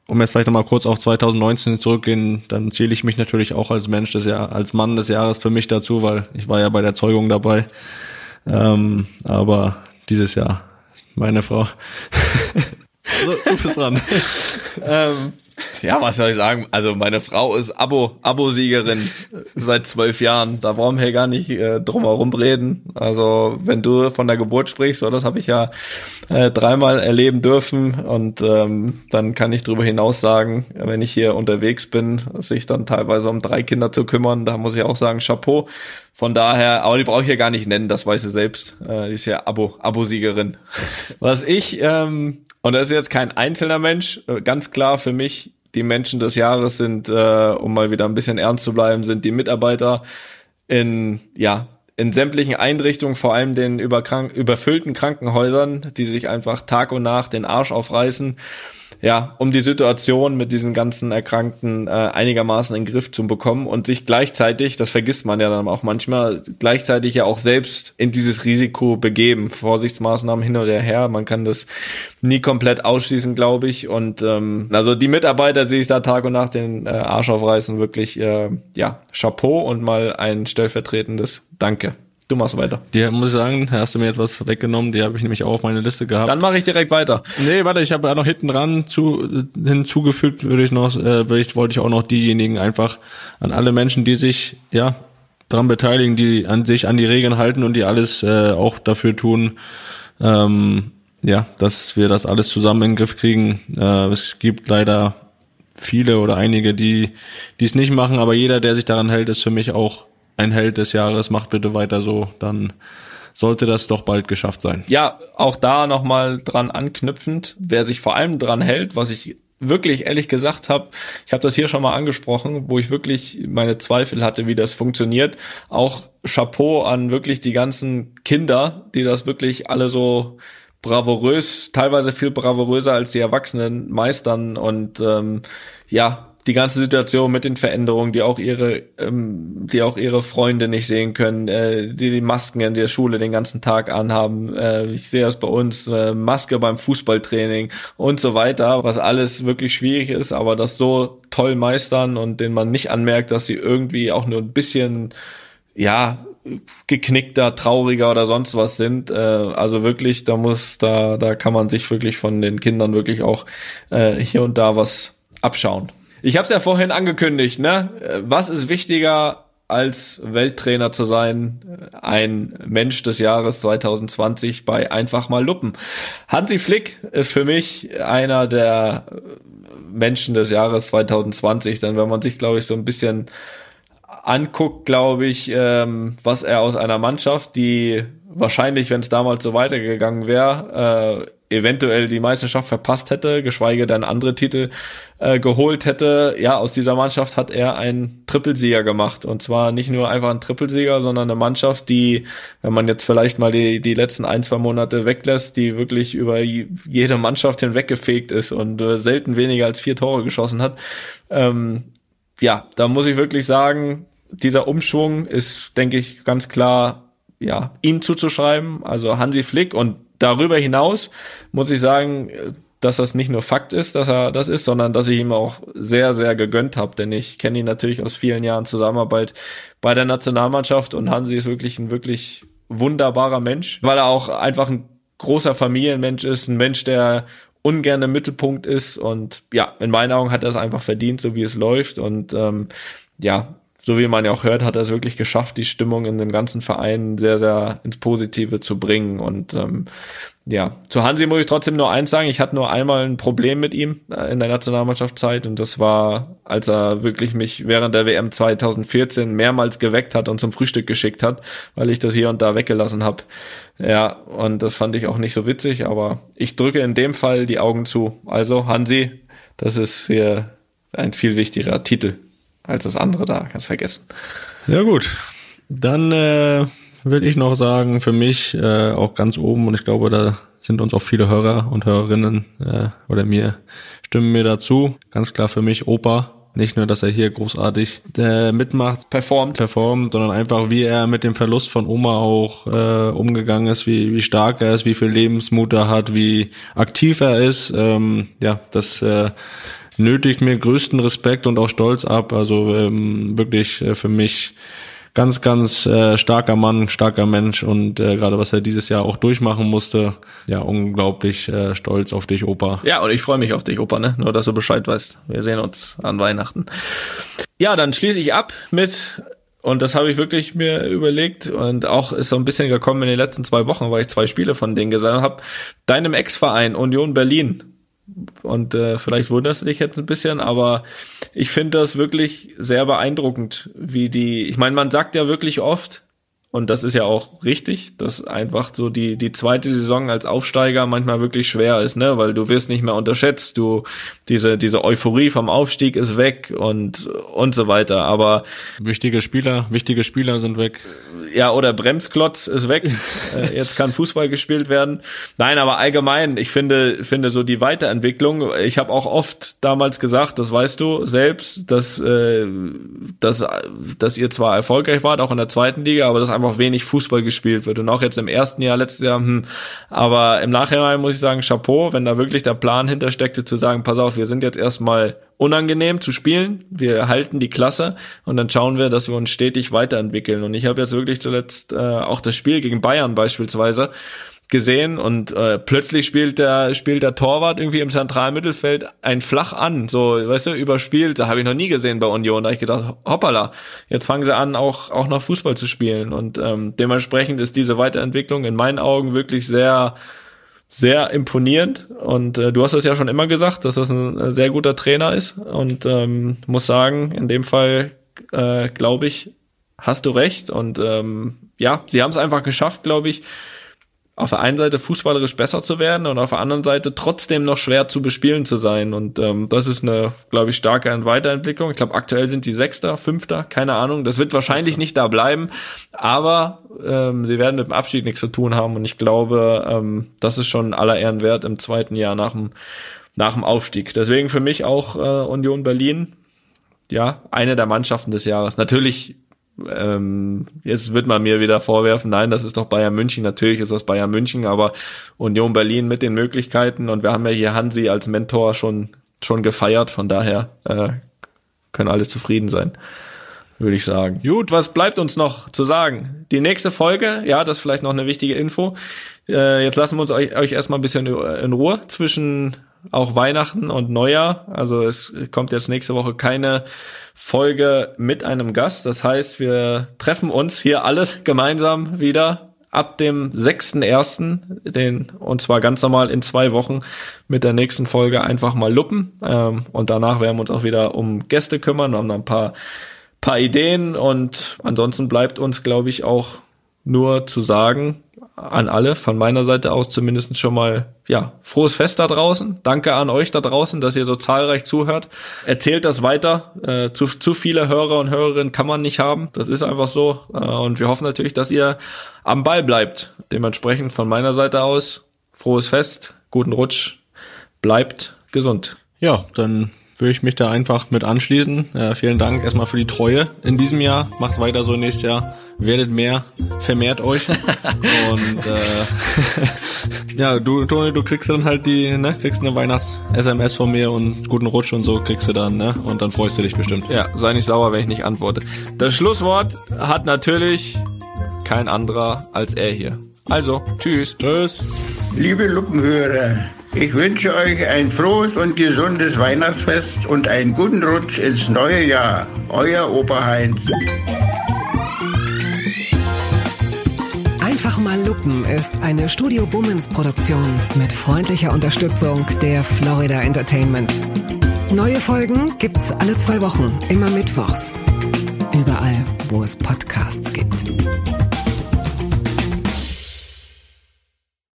um jetzt vielleicht nochmal kurz auf 2019 zurückgehen, dann zähle ich mich natürlich auch als Mensch des Jahres, als Mann des Jahres für mich dazu, weil ich war ja bei der Zeugung dabei. Ähm, aber dieses Jahr meine Frau. also, du bist dran. ähm, ja, was soll ich sagen? Also meine Frau ist Abo, Abo-Siegerin seit zwölf Jahren. Da brauchen wir gar nicht äh, drum herum reden. Also wenn du von der Geburt sprichst, so das habe ich ja äh, dreimal erleben dürfen und ähm, dann kann ich darüber hinaus sagen, wenn ich hier unterwegs bin, sich dann teilweise um drei Kinder zu kümmern, da muss ich auch sagen, Chapeau. Von daher, aber die brauche ich ja gar nicht nennen, das weiß sie selbst. Äh, die ist ja Abo, Abo-Siegerin. Was ich ähm, und das ist jetzt kein einzelner Mensch. Äh, ganz klar für mich, die Menschen des Jahres sind, äh, um mal wieder ein bisschen ernst zu bleiben, sind die Mitarbeiter in, ja, in sämtlichen Einrichtungen, vor allem den überkrank überfüllten Krankenhäusern, die sich einfach Tag und Nacht den Arsch aufreißen ja, um die Situation mit diesen ganzen Erkrankten äh, einigermaßen in den Griff zu bekommen und sich gleichzeitig, das vergisst man ja dann auch manchmal, gleichzeitig ja auch selbst in dieses Risiko begeben. Vorsichtsmaßnahmen hin oder her, man kann das nie komplett ausschließen, glaube ich. Und ähm, also die Mitarbeiter sehe ich da Tag und Nacht den äh, Arsch aufreißen, wirklich äh, ja, Chapeau und mal ein stellvertretendes Danke. Du machst weiter. Die muss ich sagen, hast du mir jetzt was weggenommen, die habe ich nämlich auch auf meine Liste gehabt. Dann mache ich direkt weiter. Nee, warte, ich habe ja noch hinten dran zu, hinzugefügt, würde ich noch, äh, ich, wollte ich auch noch diejenigen einfach an alle Menschen, die sich ja dran beteiligen, die an sich an die Regeln halten und die alles äh, auch dafür tun, ähm, ja, dass wir das alles zusammen in den Griff kriegen. Äh, es gibt leider viele oder einige, die die es nicht machen, aber jeder, der sich daran hält, ist für mich auch ein Held des Jahres, macht bitte weiter so, dann sollte das doch bald geschafft sein. Ja, auch da nochmal dran anknüpfend, wer sich vor allem dran hält, was ich wirklich ehrlich gesagt habe, ich habe das hier schon mal angesprochen, wo ich wirklich meine Zweifel hatte, wie das funktioniert. Auch Chapeau an wirklich die ganzen Kinder, die das wirklich alle so bravourös, teilweise viel bravouröser als die Erwachsenen meistern und ähm, ja, die ganze Situation mit den Veränderungen, die auch ihre, ähm, die auch ihre Freunde nicht sehen können, äh, die die Masken in der Schule den ganzen Tag anhaben. Äh, ich sehe das bei uns, äh, Maske beim Fußballtraining und so weiter, was alles wirklich schwierig ist, aber das so toll meistern und den man nicht anmerkt, dass sie irgendwie auch nur ein bisschen, ja, geknickter, trauriger oder sonst was sind. Äh, also wirklich, da muss, da, da kann man sich wirklich von den Kindern wirklich auch äh, hier und da was abschauen. Ich habe es ja vorhin angekündigt, ne? Was ist wichtiger als Welttrainer zu sein, ein Mensch des Jahres 2020 bei Einfach mal Luppen. Hansi Flick ist für mich einer der Menschen des Jahres 2020, denn wenn man sich, glaube ich, so ein bisschen anguckt, glaube ich, ähm, was er aus einer Mannschaft, die wahrscheinlich, wenn es damals so weitergegangen wäre, äh, eventuell die Meisterschaft verpasst hätte, geschweige denn andere Titel äh, geholt hätte. Ja, aus dieser Mannschaft hat er einen Trippelsieger gemacht. Und zwar nicht nur einfach ein Trippelsieger, sondern eine Mannschaft, die, wenn man jetzt vielleicht mal die, die letzten ein, zwei Monate weglässt, die wirklich über jede Mannschaft hinweggefegt ist und äh, selten weniger als vier Tore geschossen hat. Ähm, ja, da muss ich wirklich sagen, dieser Umschwung ist, denke ich, ganz klar ja, ihm zuzuschreiben, also Hansi Flick und darüber hinaus muss ich sagen, dass das nicht nur Fakt ist, dass er das ist, sondern dass ich ihm auch sehr, sehr gegönnt habe, denn ich kenne ihn natürlich aus vielen Jahren Zusammenarbeit bei der Nationalmannschaft und Hansi ist wirklich ein wirklich wunderbarer Mensch, weil er auch einfach ein großer Familienmensch ist, ein Mensch, der ungern im Mittelpunkt ist und ja, in meinen Augen hat er es einfach verdient, so wie es läuft und ähm, ja, so wie man ja auch hört, hat er es wirklich geschafft, die Stimmung in dem ganzen Verein sehr, sehr ins Positive zu bringen. Und ähm, ja, zu Hansi muss ich trotzdem nur eins sagen, ich hatte nur einmal ein Problem mit ihm äh, in der Nationalmannschaftszeit und das war, als er wirklich mich während der WM 2014 mehrmals geweckt hat und zum Frühstück geschickt hat, weil ich das hier und da weggelassen habe. Ja, und das fand ich auch nicht so witzig, aber ich drücke in dem Fall die Augen zu. Also Hansi, das ist hier ein viel wichtigerer Titel als das andere da. Kannst vergessen. Ja gut, dann äh, will ich noch sagen, für mich äh, auch ganz oben und ich glaube, da sind uns auch viele Hörer und Hörerinnen äh, oder mir stimmen mir dazu. Ganz klar für mich Opa. Nicht nur, dass er hier großartig äh, mitmacht, performt, performt, sondern einfach, wie er mit dem Verlust von Oma auch äh, umgegangen ist, wie, wie stark er ist, wie viel Lebensmut er hat, wie aktiv er ist. Ähm, ja, das äh, nötigt mir größten Respekt und auch Stolz ab. Also ähm, wirklich äh, für mich ganz, ganz äh, starker Mann, starker Mensch und äh, gerade was er dieses Jahr auch durchmachen musste, ja, unglaublich äh, stolz auf dich, Opa. Ja, und ich freue mich auf dich, Opa, ne? Nur, dass du Bescheid weißt. Wir sehen uns an Weihnachten. Ja, dann schließe ich ab mit und das habe ich wirklich mir überlegt und auch ist so ein bisschen gekommen in den letzten zwei Wochen, weil ich zwei Spiele von denen gesagt habe. Deinem Ex-Verein Union Berlin und äh, vielleicht wunderst du dich jetzt ein bisschen, aber ich finde das wirklich sehr beeindruckend, wie die, ich meine, man sagt ja wirklich oft, und das ist ja auch richtig, dass einfach so die, die zweite Saison als Aufsteiger manchmal wirklich schwer ist, ne, weil du wirst nicht mehr unterschätzt, du, diese, diese Euphorie vom Aufstieg ist weg und, und so weiter, aber. Wichtige Spieler, wichtige Spieler sind weg. Ja, oder Bremsklotz ist weg, äh, jetzt kann Fußball gespielt werden. Nein, aber allgemein, ich finde, finde so die Weiterentwicklung, ich habe auch oft damals gesagt, das weißt du selbst, dass, äh, dass, dass ihr zwar erfolgreich wart, auch in der zweiten Liga, aber das einfach einfach wenig Fußball gespielt wird. Und auch jetzt im ersten Jahr, letztes Jahr, hm, aber im Nachhinein muss ich sagen, Chapeau, wenn da wirklich der Plan hintersteckte, zu sagen, pass auf, wir sind jetzt erstmal unangenehm zu spielen, wir halten die Klasse und dann schauen wir, dass wir uns stetig weiterentwickeln. Und ich habe jetzt wirklich zuletzt äh, auch das Spiel gegen Bayern beispielsweise gesehen und äh, plötzlich spielt der spielt der Torwart irgendwie im zentralen Mittelfeld ein flach an, so weißt du, überspielt, da habe ich noch nie gesehen bei Union, da habe ich gedacht, hoppala, jetzt fangen sie an auch auch noch Fußball zu spielen. Und ähm, dementsprechend ist diese Weiterentwicklung in meinen Augen wirklich sehr sehr imponierend. Und äh, du hast es ja schon immer gesagt, dass das ein äh, sehr guter Trainer ist. Und ähm, muss sagen, in dem Fall äh, glaube ich, hast du recht. Und ähm, ja, sie haben es einfach geschafft, glaube ich, auf der einen Seite fußballerisch besser zu werden und auf der anderen Seite trotzdem noch schwer zu bespielen zu sein. Und ähm, das ist eine, glaube ich, starke Weiterentwicklung. Ich glaube, aktuell sind die Sechster, Fünfter, keine Ahnung. Das wird wahrscheinlich nicht da bleiben, aber ähm, sie werden mit dem Abschied nichts zu tun haben. Und ich glaube, ähm, das ist schon aller Ehren wert im zweiten Jahr nach dem, nach dem Aufstieg. Deswegen für mich auch äh, Union Berlin. Ja, eine der Mannschaften des Jahres. Natürlich ähm, jetzt wird man mir wieder vorwerfen, nein, das ist doch Bayern München. Natürlich ist das Bayern München, aber Union Berlin mit den Möglichkeiten und wir haben ja hier Hansi als Mentor schon schon gefeiert. Von daher äh, können alle zufrieden sein, würde ich sagen. Gut, was bleibt uns noch zu sagen? Die nächste Folge, ja, das ist vielleicht noch eine wichtige Info. Äh, jetzt lassen wir uns euch, euch erstmal ein bisschen in Ruhe zwischen auch Weihnachten und Neujahr. Also es kommt jetzt nächste Woche keine Folge mit einem Gast. Das heißt, wir treffen uns hier alles gemeinsam wieder ab dem 6.1., den, und zwar ganz normal in zwei Wochen mit der nächsten Folge einfach mal luppen. Ähm, und danach werden wir uns auch wieder um Gäste kümmern. Haben da ein paar, paar Ideen und ansonsten bleibt uns, glaube ich, auch nur zu sagen, an alle, von meiner Seite aus zumindest schon mal, ja, frohes Fest da draußen. Danke an euch da draußen, dass ihr so zahlreich zuhört. Erzählt das weiter. Äh, zu, zu viele Hörer und Hörerinnen kann man nicht haben. Das ist einfach so. Äh, und wir hoffen natürlich, dass ihr am Ball bleibt. Dementsprechend von meiner Seite aus, frohes Fest, guten Rutsch, bleibt gesund. Ja, dann würde ich mich da einfach mit anschließen. Äh, vielen Dank erstmal für die Treue in diesem Jahr. Macht weiter so nächstes Jahr. Werdet mehr, vermehrt euch. Und äh, ja, du, Toni, du kriegst dann halt die, ne, kriegst eine Weihnachts-SMS von mir und guten Rutsch und so kriegst du dann, ne? Und dann freust du dich bestimmt. Ja, sei nicht sauer, wenn ich nicht antworte. Das Schlusswort hat natürlich kein anderer als er hier. Also, tschüss. Tschüss. Liebe Luppenhörer, ich wünsche euch ein frohes und gesundes Weihnachtsfest und einen guten Rutsch ins neue Jahr. Euer Opa Heinz. Einfach mal Luppen ist eine Studio Bummens Produktion mit freundlicher Unterstützung der Florida Entertainment. Neue Folgen gibt's alle zwei Wochen, immer mittwochs. Überall, wo es Podcasts gibt.